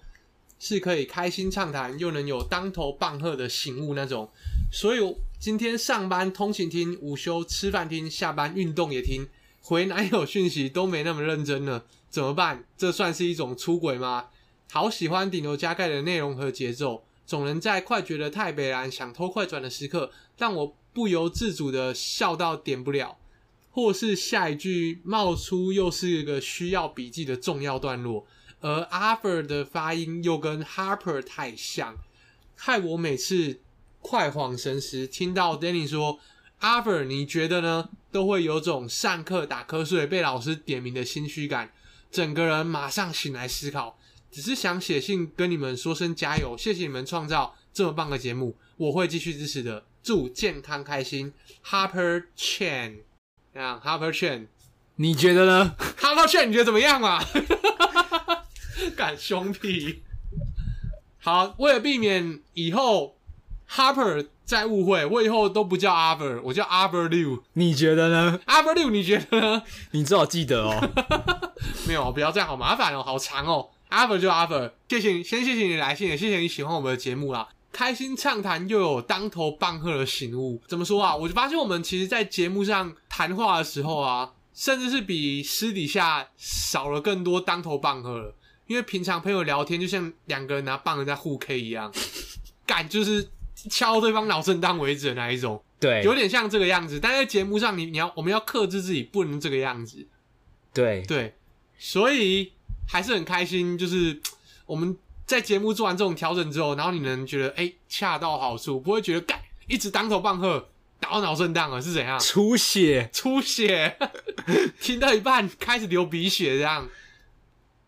是可以开心畅谈又能有当头棒喝的醒悟那种。所以今天上班通勤听，午休吃饭听，下班运动也听，回男友讯息都没那么认真了，怎么办？这算是一种出轨吗？好喜欢顶楼加盖的内容和节奏，总能在快觉得太北蓝想偷快转的时刻，让我不由自主的笑到点不了，或是下一句冒出又是一个需要笔记的重要段落，而 Arthur 的发音又跟 Harper 太像，害我每次快恍神时听到 Danny 说 Arthur 你觉得呢？都会有种上课打瞌睡被老师点名的心虚感，整个人马上醒来思考。只是想写信跟你们说声加油，谢谢你们创造这么棒的节目，我会继续支持的。祝健康开心，Harper Chan 这样 Harper Chen，你觉得呢？Harper Chen，你觉得怎么样嘛？敢凶屁！好，为了避免以后 Harper 再误会，我以后都不叫 Arthur，我叫 Arthur Liu。你觉得呢？Arthur Liu，你觉得呢？你最好记得哦。没有，不要这样，好麻烦哦，好长哦。Arthur 就 Arthur，谢谢你，先谢谢你来信，也谢谢你喜欢我们的节目啦。开心畅谈又有当头棒喝的醒悟，怎么说啊？我就发现我们其实，在节目上谈话的时候啊，甚至是比私底下少了更多当头棒喝了。因为平常朋友聊天，就像两个人拿棒子在互 K 一样，干就是敲对方脑震荡为止的那一种，对，有点像这个样子。但在节目上你，你你要我们要克制自己，不能这个样子。对对，所以还是很开心，就是我们在节目做完这种调整之后，然后你能觉得哎、欸、恰到好处，不会觉得干一直当头棒喝，打到脑震荡了是怎样？出血，出血，听到一半开始流鼻血这样。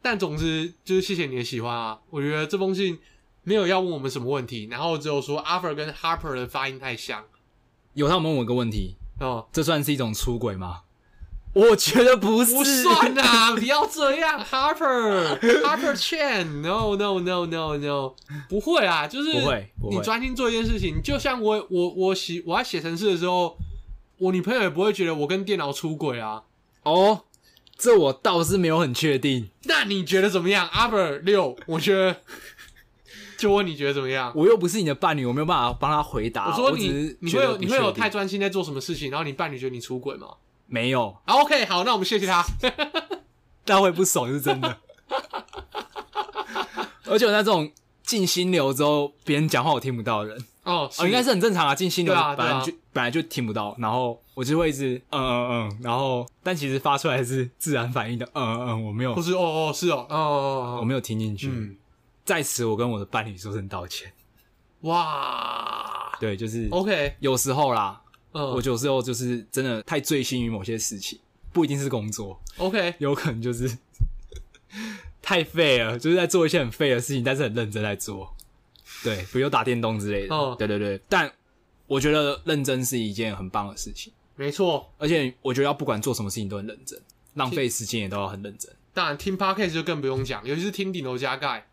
但总之就是谢谢你的喜欢啊！我觉得这封信没有要问我们什么问题，然后只有说 Arthur 跟 Harper 的发音太像。有他们问我一个问题，哦，这算是一种出轨吗？我觉得不是，不算啊！不要这样，Harper，Harper Chan，No No No No No，不会啊，就是你专心做一件事情，就像我我我写我在写程式的时候，我女朋友也不会觉得我跟电脑出轨啊。哦。这我倒是没有很确定。那你觉得怎么样？Arthur 六，我觉得，就问你觉得怎么样？我又不是你的伴侣，我没有办法帮他回答。我说你，你会有你会有太专专心在做什么事情，然后你伴侣觉得你出轨吗？没有。啊，OK，好，那我们谢谢他。但会不爽是真的。而且我在这种进心流之后，别人讲话我听不到的人。哦，哦，应该是很正常啊，进心流对啊本来就、本来就听不到，然后我就会一直嗯嗯嗯，然后但其实发出来是自然反应的嗯嗯嗯，我没有，不是哦哦是哦哦哦，我没有听进去。嗯，在此我跟我的伴侣说声道歉。哇，对，就是 OK，有时候啦，嗯，我有时候就是真的太醉心于某些事情，不一定是工作，OK，有可能就是 太废了，就是在做一些很废的事情，但是很认真在做。对，比如打电动之类的。哦，对对对，但我觉得认真是一件很棒的事情。没错，而且我觉得要不管做什么事情都很认真，浪费时间也都要很认真。当然，听 Podcast 就更不用讲，尤其是听顶楼加盖。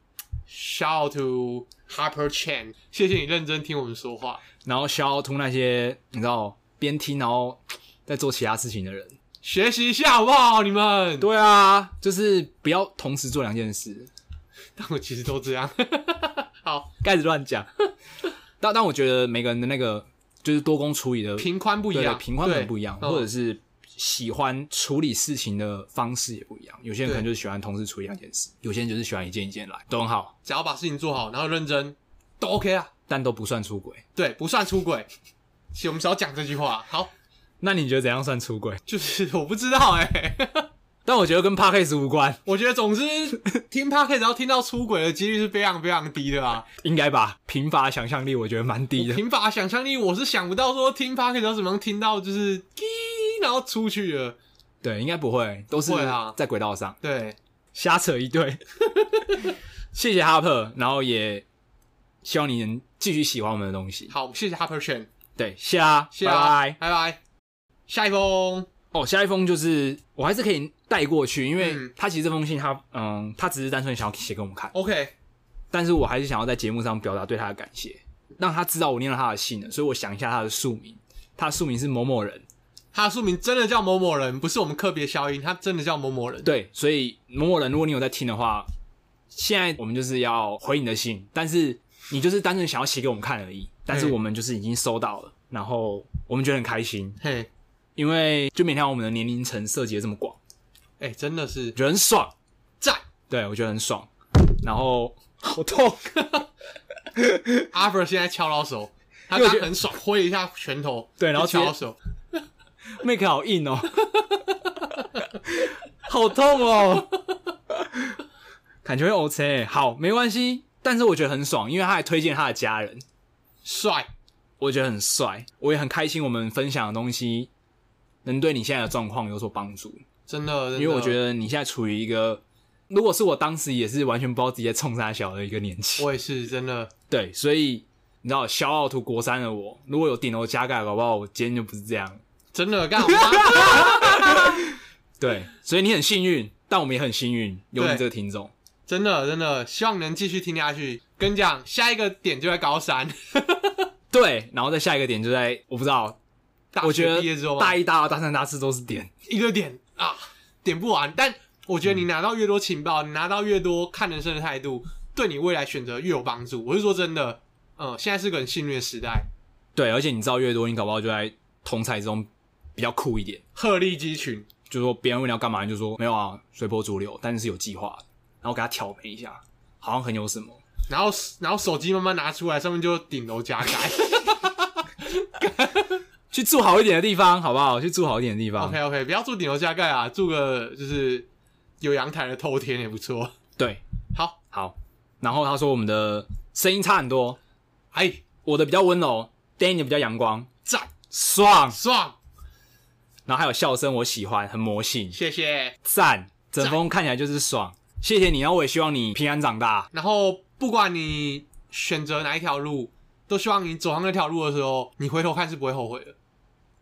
Shout out to Harper Chen，谢谢你认真听我们说话。然后 out to 那些你知道边听然后在做其他事情的人，学习一下好不好？你们？对啊，就是不要同时做两件事。但我其实都这样。好，开始乱讲。但但我觉得每个人的那个就是多工处理的频宽不一样，频宽可能不一样，或者是喜欢处理事情的方式也不一样。有些人可能就是喜欢同时处理两件事，有些人就是喜欢一件一件来，都很好。只要把事情做好，然后认真，都 OK 啊，但都不算出轨。对，不算出轨。其实我们只要讲这句话。好，那你觉得怎样算出轨？就是我不知道哎、欸，但我觉得跟 Podcast 无关。我觉得总之听 Podcast 然后听到出轨的几率是非常非常低的啊，应该吧？贫乏想象力我觉得蛮低的。贫乏想象力我是想不到说听 Podcast 要怎么样听到就是滴，然后出去了。对，应该不会，都是在轨道上。对，瞎扯一堆。谢谢哈珀，然后也希望你能继续喜欢我们的东西。好，谢谢 Harper Chen。对，谢啦，谢啦，拜拜，拜拜。下一封哦，下一封就是我还是可以带过去，因为他其实这封信他嗯，他只是单纯想要写给我们看。OK，但是我还是想要在节目上表达对他的感谢，让他知道我念了他的信了。所以我想一下他的署名，他的署名是某某人，他的署名真的叫某某人，不是我们特别消音，他真的叫某某人。对，所以某某人，如果你有在听的话，现在我们就是要回你的信，但是你就是单纯想要写给我们看而已。但是我们就是已经收到了，然后我们觉得很开心，嘿，因为就每天我们的年龄层涉及的这么广，哎、欸，真的是。觉得很爽，赞，对我觉得很爽，然后好痛，阿伯现在敲到手，他觉得很爽，挥一下拳头，对，然后敲到手，make 好硬哦，好痛哦，感觉会 OK，好，没关系。但是我觉得很爽，因为他还推荐他的家人，帅，我觉得很帅，我也很开心。我们分享的东西能对你现在的状况有所帮助，真的，真的。因为我觉得你现在处于一个，如果是我当时也是完全不知道直接冲啥小的一个年纪，我也是真的。对，所以你知道，小奥图国三的我，如果有顶楼加盖，搞不好我今天就不是这样。真的干嘛？对，所以你很幸运，但我们也很幸运有你这个听众。真的，真的，希望能继续听下去。跟你讲，下一个点就在高三，对，然后再下一个点就在我不知道，大学毕业之后，大一、大二、大三、大四都是点一个点啊，点不完。但我觉得你拿到越多情报，嗯、你拿到越多看人生的态度，对你未来选择越有帮助。我是说真的，嗯，现在是个很幸运的时代。对，而且你知道越多，你搞不好就在同侪之中比较酷一点，鹤立鸡群。就是说别人问你要干嘛，你就说没有啊，随波逐流，但是是有计划的。然后给他挑眉一下，好像很有什么。然后，然后手机慢慢拿出来，上面就顶楼加盖。去住好一点的地方，好不好？去住好一点的地方。OK OK，不要住顶楼加盖啊，住个就是有阳台的透天也不错。对，好，好。然后他说我们的声音差很多，哎，我的比较温柔，Danny 比较阳光，赞，爽爽。然后还有笑声，我喜欢，很魔性，谢谢，赞。整封看起来就是爽。谢谢你，然后我也希望你平安长大。然后不管你选择哪一条路，都希望你走上那条路的时候，你回头看是不会后悔的。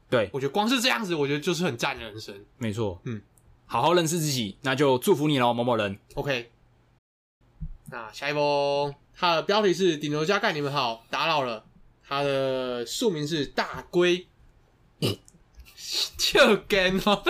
对，我觉得光是这样子，我觉得就是很赞的人生。没错，嗯，好好认识自己，那就祝福你喽，某某人。OK，那下一封，他的标题是“顶楼加盖”，你们好，打扰了。他的署名是大龟，就跟哦，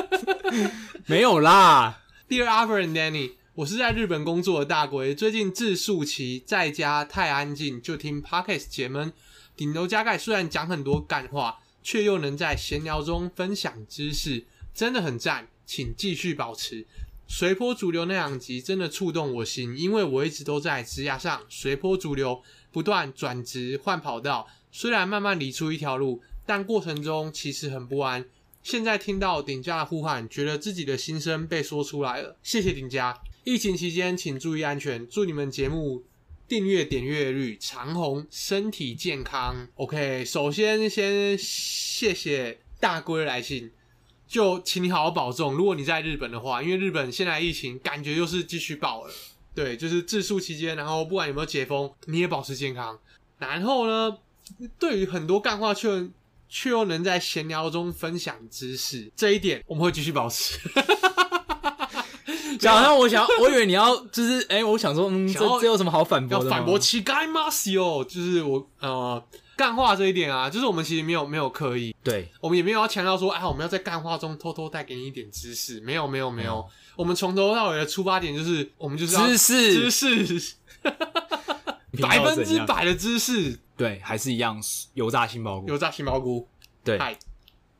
没有啦。Dear Arthur and Danny。我是在日本工作的大龟，最近自述期在家太安静，就听 Podcast 解闷。顶楼加盖虽然讲很多干话，却又能在闲聊中分享知识，真的很赞，请继续保持。随波逐流那两集真的触动我心，因为我一直都在职涯上随波逐流，不断转职换跑道，虽然慢慢理出一条路，但过程中其实很不安。现在听到顶家的呼喊，觉得自己的心声被说出来了，谢谢顶家。疫情期间，请注意安全。祝你们节目订阅点阅率长虹，身体健康。OK，首先先谢谢大龟来信，就请你好好保重。如果你在日本的话，因为日本现在疫情感觉又是继续爆了。对，就是自述期间，然后不管有没有解封，你也保持健康。然后呢，对于很多干话却却又能在闲聊中分享知识，这一点我们会继续保持。好像我想，我以为你要就是，哎、欸，我想说，嗯，这这有什么好反驳的？要反驳乞丐吗？是哦，就是我呃，干话这一点啊，就是我们其实没有没有刻意，对，我们也没有要强调说，哎，我们要在干话中偷偷带给你一点知识，没有没有没有，嗯、我们从头到尾的出发点就是，我们就是要知识。知识，百分之百的知识，对，还是一样油炸杏鲍菇，油炸杏鲍菇，对，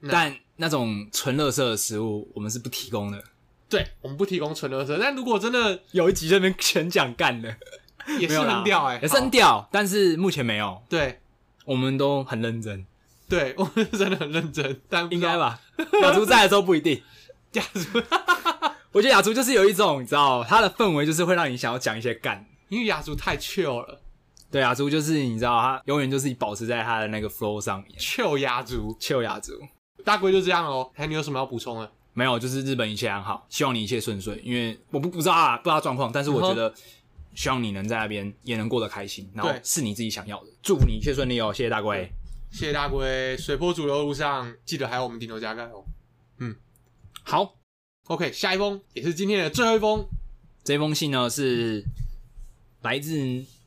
但那种纯垃圾的食物，我们是不提供的。对，我们不提供纯垃圾，但如果真的有一集这边全讲干的，也是很屌哎、也是很屌，但是目前没有，对我们都很认真，对，我们真的很认真，但应该吧？雅竹在的时候不一定。雅竹，我觉得雅竹就是有一种，你知道，它的氛围就是会让你想要讲一些干。因为雅竹太 chill 了对，雅竹就是你知道，他永远就是保持在他的那个 flow 上面。，chill 雅竹，秋雅竹大龟就这样哦。还你有什么要补充的？没有，就是日本一切安好，希望你一切顺遂。因为我不不知道啊，不知道状况，但是我觉得希望你能在那边也能过得开心，然后是你自己想要的。祝福你一切顺利哦，谢谢大龟。谢谢大龟，水波主流路上记得还有我们顶头加盖哦。嗯好，OK，下一封也是今天的最后一封，这封信呢是来自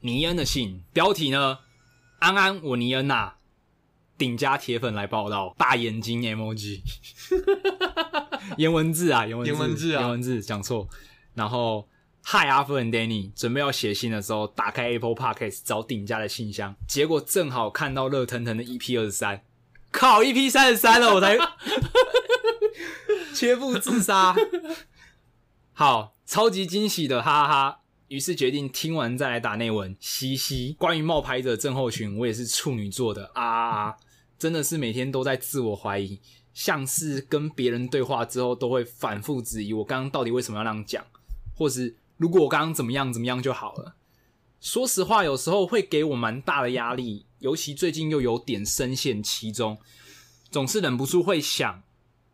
尼恩的信，标题呢安安我尼恩呐、啊，顶家铁粉来报道，大眼睛 emoji，颜文字啊，颜文字，颜文字啊颜文字讲错。然后嗨阿夫和 Danny 准备要写信的时候，打开 Apple Podcast 找顶家的信箱，结果正好看到热腾腾的 EP 二十三，靠 EP 三十三了，我才 切腹自杀。好，超级惊喜的，哈哈哈！于是决定听完再来打内文，嘻嘻。关于冒牌者症候群，我也是处女座的啊啊啊！真的是每天都在自我怀疑，像是跟别人对话之后，都会反复质疑我刚刚到底为什么要那样讲，或是如果我刚刚怎么样怎么样就好了。说实话，有时候会给我蛮大的压力，尤其最近又有点深陷其中，总是忍不住会想。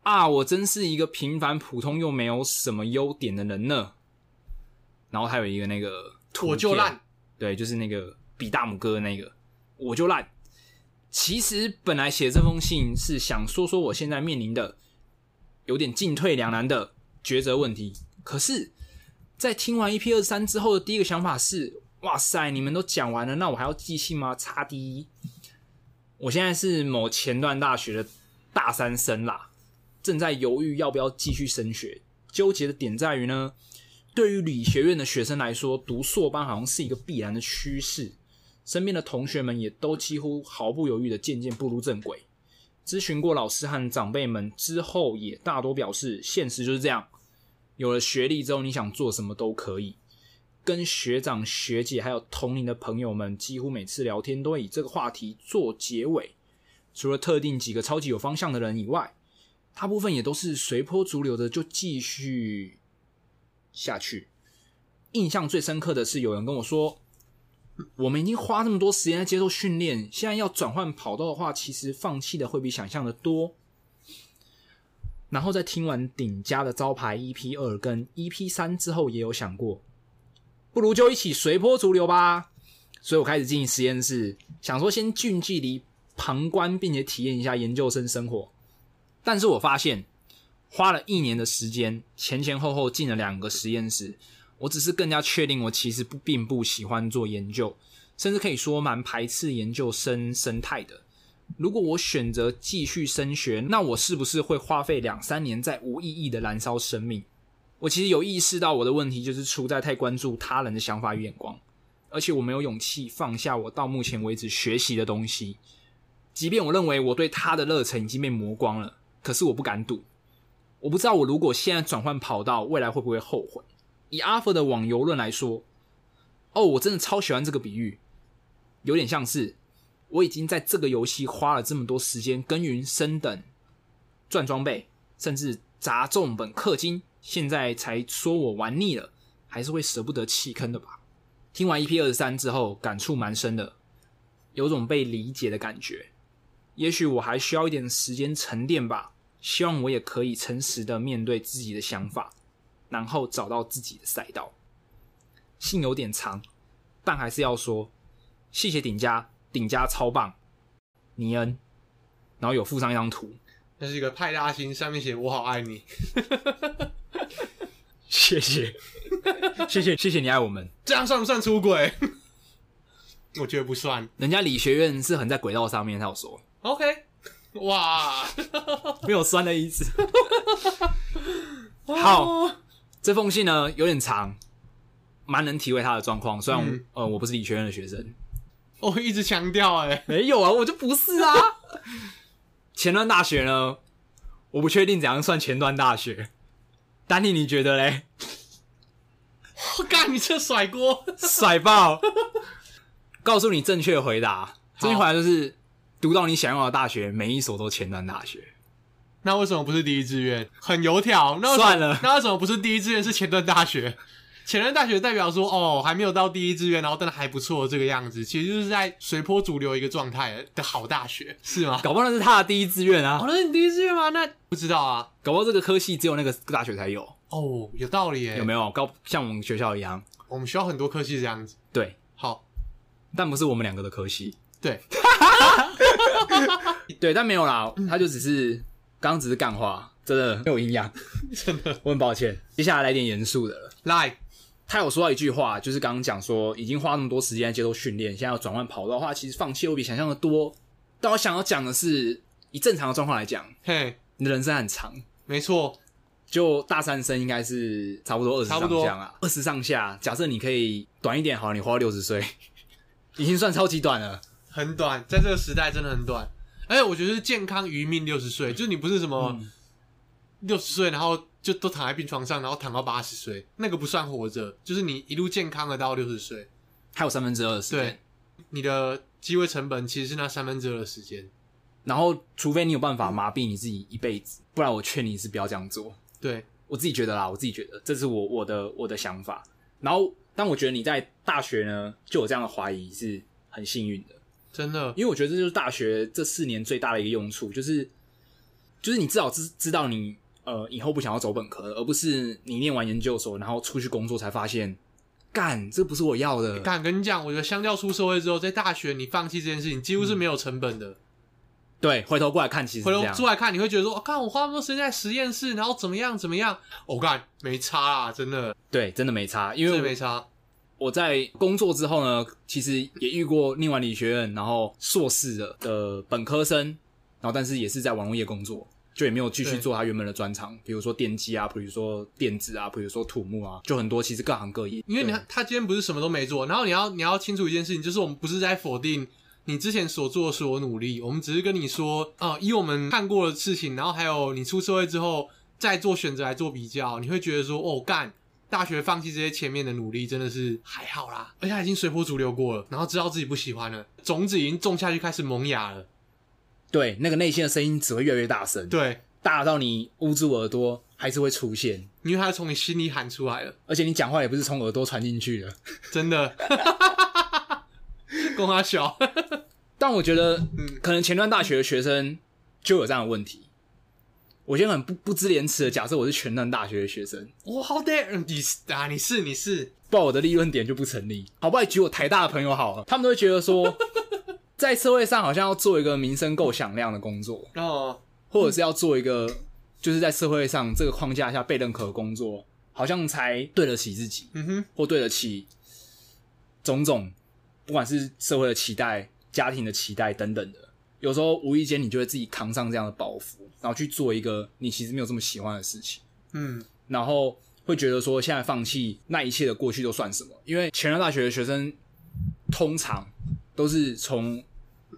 啊，我真是一个平凡普通又没有什么优点的人呢。然后还有一个那个我就烂，对，就是那个比大拇哥的那个，我就烂。其实本来写这封信是想说说我现在面临的有点进退两难的抉择问题，可是，在听完 EP 二三之后的第一个想法是：哇塞，你们都讲完了，那我还要寄信吗？差第一，我现在是某前段大学的大三生啦。正在犹豫要不要继续升学，纠结的点在于呢，对于理学院的学生来说，读硕班好像是一个必然的趋势。身边的同学们也都几乎毫不犹豫的渐渐步入正轨。咨询过老师和长辈们之后，也大多表示，现实就是这样。有了学历之后，你想做什么都可以。跟学长学姐还有同龄的朋友们，几乎每次聊天都会以这个话题做结尾。除了特定几个超级有方向的人以外，大部分也都是随波逐流的，就继续下去。印象最深刻的是，有人跟我说：“我们已经花这么多时间在接受训练，现在要转换跑道的话，其实放弃的会比想象的多。”然后在听完顶家的招牌 EP 二跟 EP 三之后，也有想过，不如就一起随波逐流吧。所以我开始进实验室，想说先近距离旁观，并且体验一下研究生生活。但是我发现，花了一年的时间，前前后后进了两个实验室，我只是更加确定我其实不并不喜欢做研究，甚至可以说蛮排斥研究生生态的。如果我选择继续升学，那我是不是会花费两三年在无意义的燃烧生命？我其实有意识到我的问题就是出在太关注他人的想法与眼光，而且我没有勇气放下我到目前为止学习的东西，即便我认为我对他的热忱已经被磨光了。可是我不敢赌，我不知道我如果现在转换跑道，未来会不会后悔？以阿佛的网游论来说，哦，我真的超喜欢这个比喻，有点像是我已经在这个游戏花了这么多时间耕耘、升等、赚装备，甚至砸重本氪金，现在才说我玩腻了，还是会舍不得弃坑的吧？听完 EP 二十三之后，感触蛮深的，有种被理解的感觉。也许我还需要一点时间沉淀吧。希望我也可以诚实的面对自己的想法，然后找到自己的赛道。信有点长，但还是要说，谢谢顶家，顶家超棒，尼恩。然后有附上一张图，那是一个派大星，上面写“我好爱你”。谢谢，谢谢，谢谢你爱我们。这样算不算出轨？我觉得不算。人家理学院是很在轨道上面，他有说。OK，哇，没有酸的意思。好，这封信呢有点长，蛮能体会他的状况。虽然、嗯、呃我不是理学院的学生，我一直强调哎，没有啊，我就不是啊。前段大学呢，我不确定怎样算前段大学。丹尼，你觉得嘞？我干，你这甩锅，甩爆！告诉你正确的回答，正确回答就是读到你想要的大学，每一所都前端大学。那为什么不是第一志愿？很油条。那算了，那为什么不是第一志愿是前端大学？前端大学代表说，哦，还没有到第一志愿，然后但是还不错这个样子，其实就是在随波逐流一个状态的好大学，是吗？搞不好那是他的第一志愿啊。哦，那是你第一志愿吗？那不知道啊。搞不好这个科系只有那个大学才有。哦，有道理耶。有没有？高像我们学校一样，我们学校很多科系这样子。对，好，但不是我们两个的科系。对，对，但没有啦，他就只是。刚刚只是干话，真的没有营养，真的，我很抱歉。接下来来点严肃的了。来，他有说到一句话，就是刚刚讲说，已经花那么多时间接受训练，现在要转换跑道的话，其实放弃会比想象的多。但我想要讲的是，以正常的状况来讲，嘿，你的人生很长，没错，就大三生应该是差不多二十上下啊，二十上下。假设你可以短一点，好，你活到六十岁，已经算超级短了，很短，在这个时代真的很短。而且我觉得是健康余命六十岁，就是你不是什么六十岁，然后就都躺在病床上，然后躺到八十岁，那个不算活着，就是你一路健康的到六十岁，还有三分之二的时间。对，你的机会成本其实是那三分之二的时间。然后，除非你有办法麻痹你自己一辈子，不然我劝你是不要这样做。对，我自己觉得啦，我自己觉得这是我我的我的想法。然后，但我觉得你在大学呢就有这样的怀疑是很幸运的。真的，因为我觉得这就是大学这四年最大的一个用处，就是就是你至少知知道你呃以后不想要走本科，而不是你念完研究所然后出去工作才发现，干这不是我要的。敢跟你讲，我觉得相较出社会之后，在大学你放弃这件事情几乎是没有成本的。嗯、对，回头过来看，其实回头出来看，你会觉得说，看我花那么多时间在实验室，然后怎么样怎么样，我、哦、干没差啊，真的。对，真的没差，因为没差。我在工作之后呢，其实也遇过念完理学院，然后硕士的的本科生，然后但是也是在网络业工作，就也没有继续做他原本的专长，比如说电机啊，比如说电子啊，比如说土木啊，就很多其实各行各业。因为你看他今天不是什么都没做，然后你要你要清楚一件事情，就是我们不是在否定你之前所做的所有努力，我们只是跟你说，啊、呃，以我们看过的事情，然后还有你出社会之后再做选择来做比较，你会觉得说，哦，干。大学放弃这些前面的努力，真的是还好啦，而且他已经随波逐流过了，然后知道自己不喜欢了，种子已经种下去，开始萌芽了。对，那个内心的声音只会越来越大声，对，大到你捂住耳朵还是会出现，因为它从你心里喊出来了，而且你讲话也不是从耳朵传进去的，真的。跟他小，但我觉得，嗯，可能前段大学的学生就有这样的问题。我现在很不不知廉耻的假设我是全南大学的学生，哇，好的，你是啊，你是你是，不然我的立论点就不成立。好不好？举我台大的朋友好了，他们都会觉得说，在社会上好像要做一个名声够响亮的工作，哦，或者是要做一个就是在社会上这个框架下被认可的工作，好像才对得起自己，嗯哼，或对得起种种，不管是社会的期待、家庭的期待等等的，有时候无意间你就会自己扛上这样的包袱。然后去做一个你其实没有这么喜欢的事情，嗯，然后会觉得说现在放弃那一切的过去都算什么？因为前端大学的学生通常都是从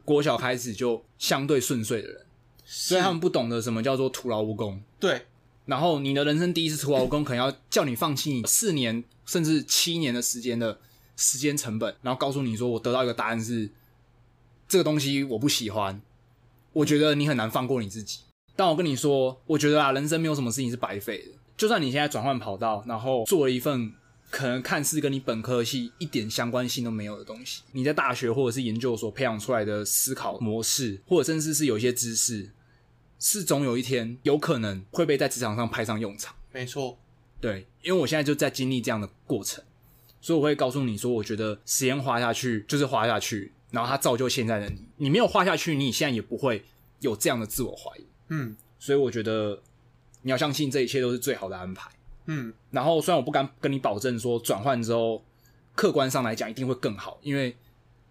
国小开始就相对顺遂的人，所以他们不懂得什么叫做徒劳无功。对，然后你的人生第一次徒劳无功，可能要叫你放弃你四年甚至七年的时间的时间成本，然后告诉你说我得到一个答案是这个东西我不喜欢，我觉得你很难放过你自己。但我跟你说，我觉得啊，人生没有什么事情是白费的。就算你现在转换跑道，然后做了一份可能看似跟你本科系一点相关性都没有的东西，你在大学或者是研究所培养出来的思考模式，或者甚至是有一些知识，是总有一天有可能会被在职场上派上用场。没错，对，因为我现在就在经历这样的过程，所以我会告诉你说，我觉得时间花下去就是花下去，然后它造就现在的你。你没有花下去，你现在也不会有这样的自我怀疑。嗯，所以我觉得你要相信这一切都是最好的安排。嗯，然后虽然我不敢跟你保证说转换之后客观上来讲一定会更好，因为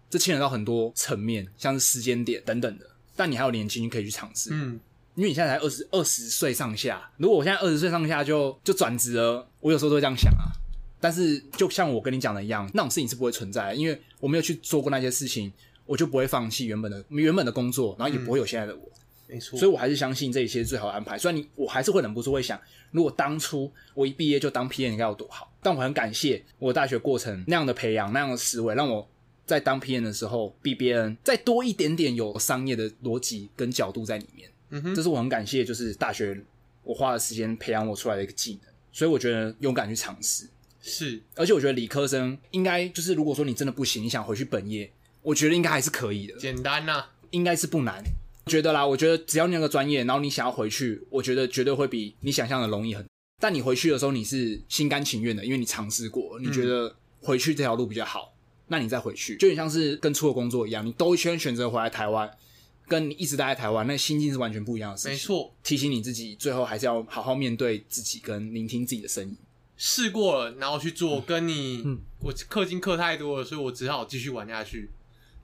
这牵扯到很多层面，像是时间点等等的。但你还有年轻，你可以去尝试。嗯，因为你现在才二十二十岁上下，如果我现在二十岁上下就就转职了，我有时候都会这样想啊。但是就像我跟你讲的一样，那种事情是不会存在的，因为我没有去做过那些事情，我就不会放弃原本的原本的工作，然后也不会有现在的我。没错。所以我还是相信这一切是最好的安排。虽然你，我还是会忍不住会想，如果当初我一毕业就当 PM 应该有多好。但我很感谢我大学过程那样的培养，那样的思维，让我在当 PM 的时候比别人再多一点点有商业的逻辑跟角度在里面。嗯哼，这是我很感谢，就是大学我花了时间培养我出来的一个技能。所以我觉得勇敢去尝试。是，而且我觉得理科生应该就是，如果说你真的不行，你想回去本业，我觉得应该还是可以的，简单呐、啊，应该是不难。觉得啦，我觉得只要你那个专业，然后你想要回去，我觉得绝对会比你想象的容易很。但你回去的时候，你是心甘情愿的，因为你尝试过，你觉得回去这条路比较好，那你再回去，就很像是跟出国工作一样，你兜一圈选择回来台湾，跟你一直待在台湾，那心境是完全不一样的事情。没错，提醒你自己，最后还是要好好面对自己，跟聆听自己的声音。试过了，然后去做，跟你，嗯，我氪金氪太多了，所以我只好继续玩下去。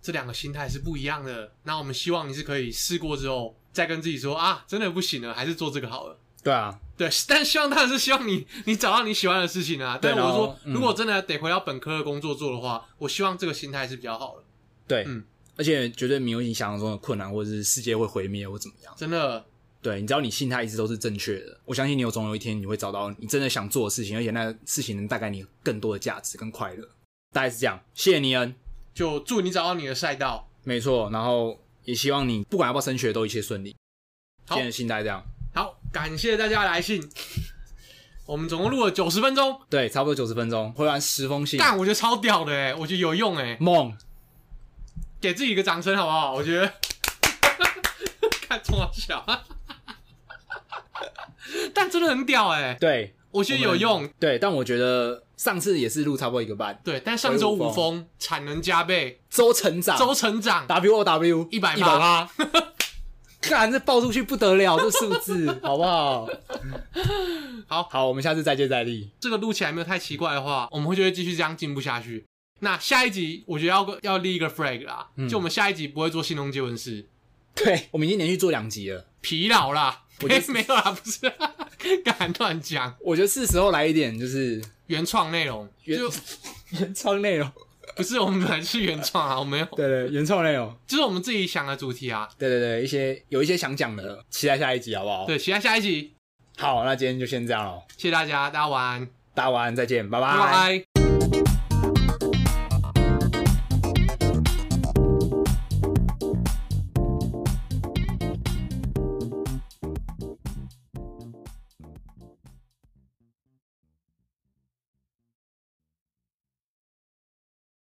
这两个心态是不一样的。那我们希望你是可以试过之后，再跟自己说啊，真的不行了，还是做这个好了。对啊，对，但希望当然是希望你，你找到你喜欢的事情啊。但我说，嗯，如果真的得回到本科的工作做的话，我希望这个心态是比较好的。对，嗯，而且绝对没有你想象中的困难，或者是世界会毁灭或怎么样。真的。对，你只要你心态一直都是正确的，我相信你有总有一天你会找到你真的想做的事情，而且那事情能带给你更多的价值跟快乐。大概是这样，谢谢尼恩，就祝你找到你的赛道。没错，然后也希望你不管要不要升学都一切顺利。好，今天的心态这样。好，感谢大家的来信，我们总共录了九十分钟，对，差不多九十分钟，回完十封信。但，我觉得超屌的哎，我觉得有用哎，梦，给自己一个掌声好不好？我觉得，看这么小。但真的很屌哎、欸！对，我觉得有用。对，但我觉得上次也是录差不多一个半。对，但上周五封产能加倍，周成长，周成长，W O W 一百趴，看这爆出去不得了，这数字好不好？好好，我们下次再接再厉。这个录起来没有太奇怪的话，我们会就会继续这样进步下去。那下一集我觉得要要立一个 flag 啦、嗯，就我们下一集不会做信东接吻室。对，我们已经连续做两集了，疲劳啦。我觉得 没有啊，不是，敢乱讲。我觉得是时候来一点，就是原创内容，就 原创内容，不是我们本来是原创啊，我没有。对对，原创内容就是我们自己想的主题啊。对对对，一些有一些想讲的，期待下一集好不好？对，期待下一集。好，那今天就先这样喽。谢谢大家，大家晚安，大家晚安，再见，拜拜。拜拜。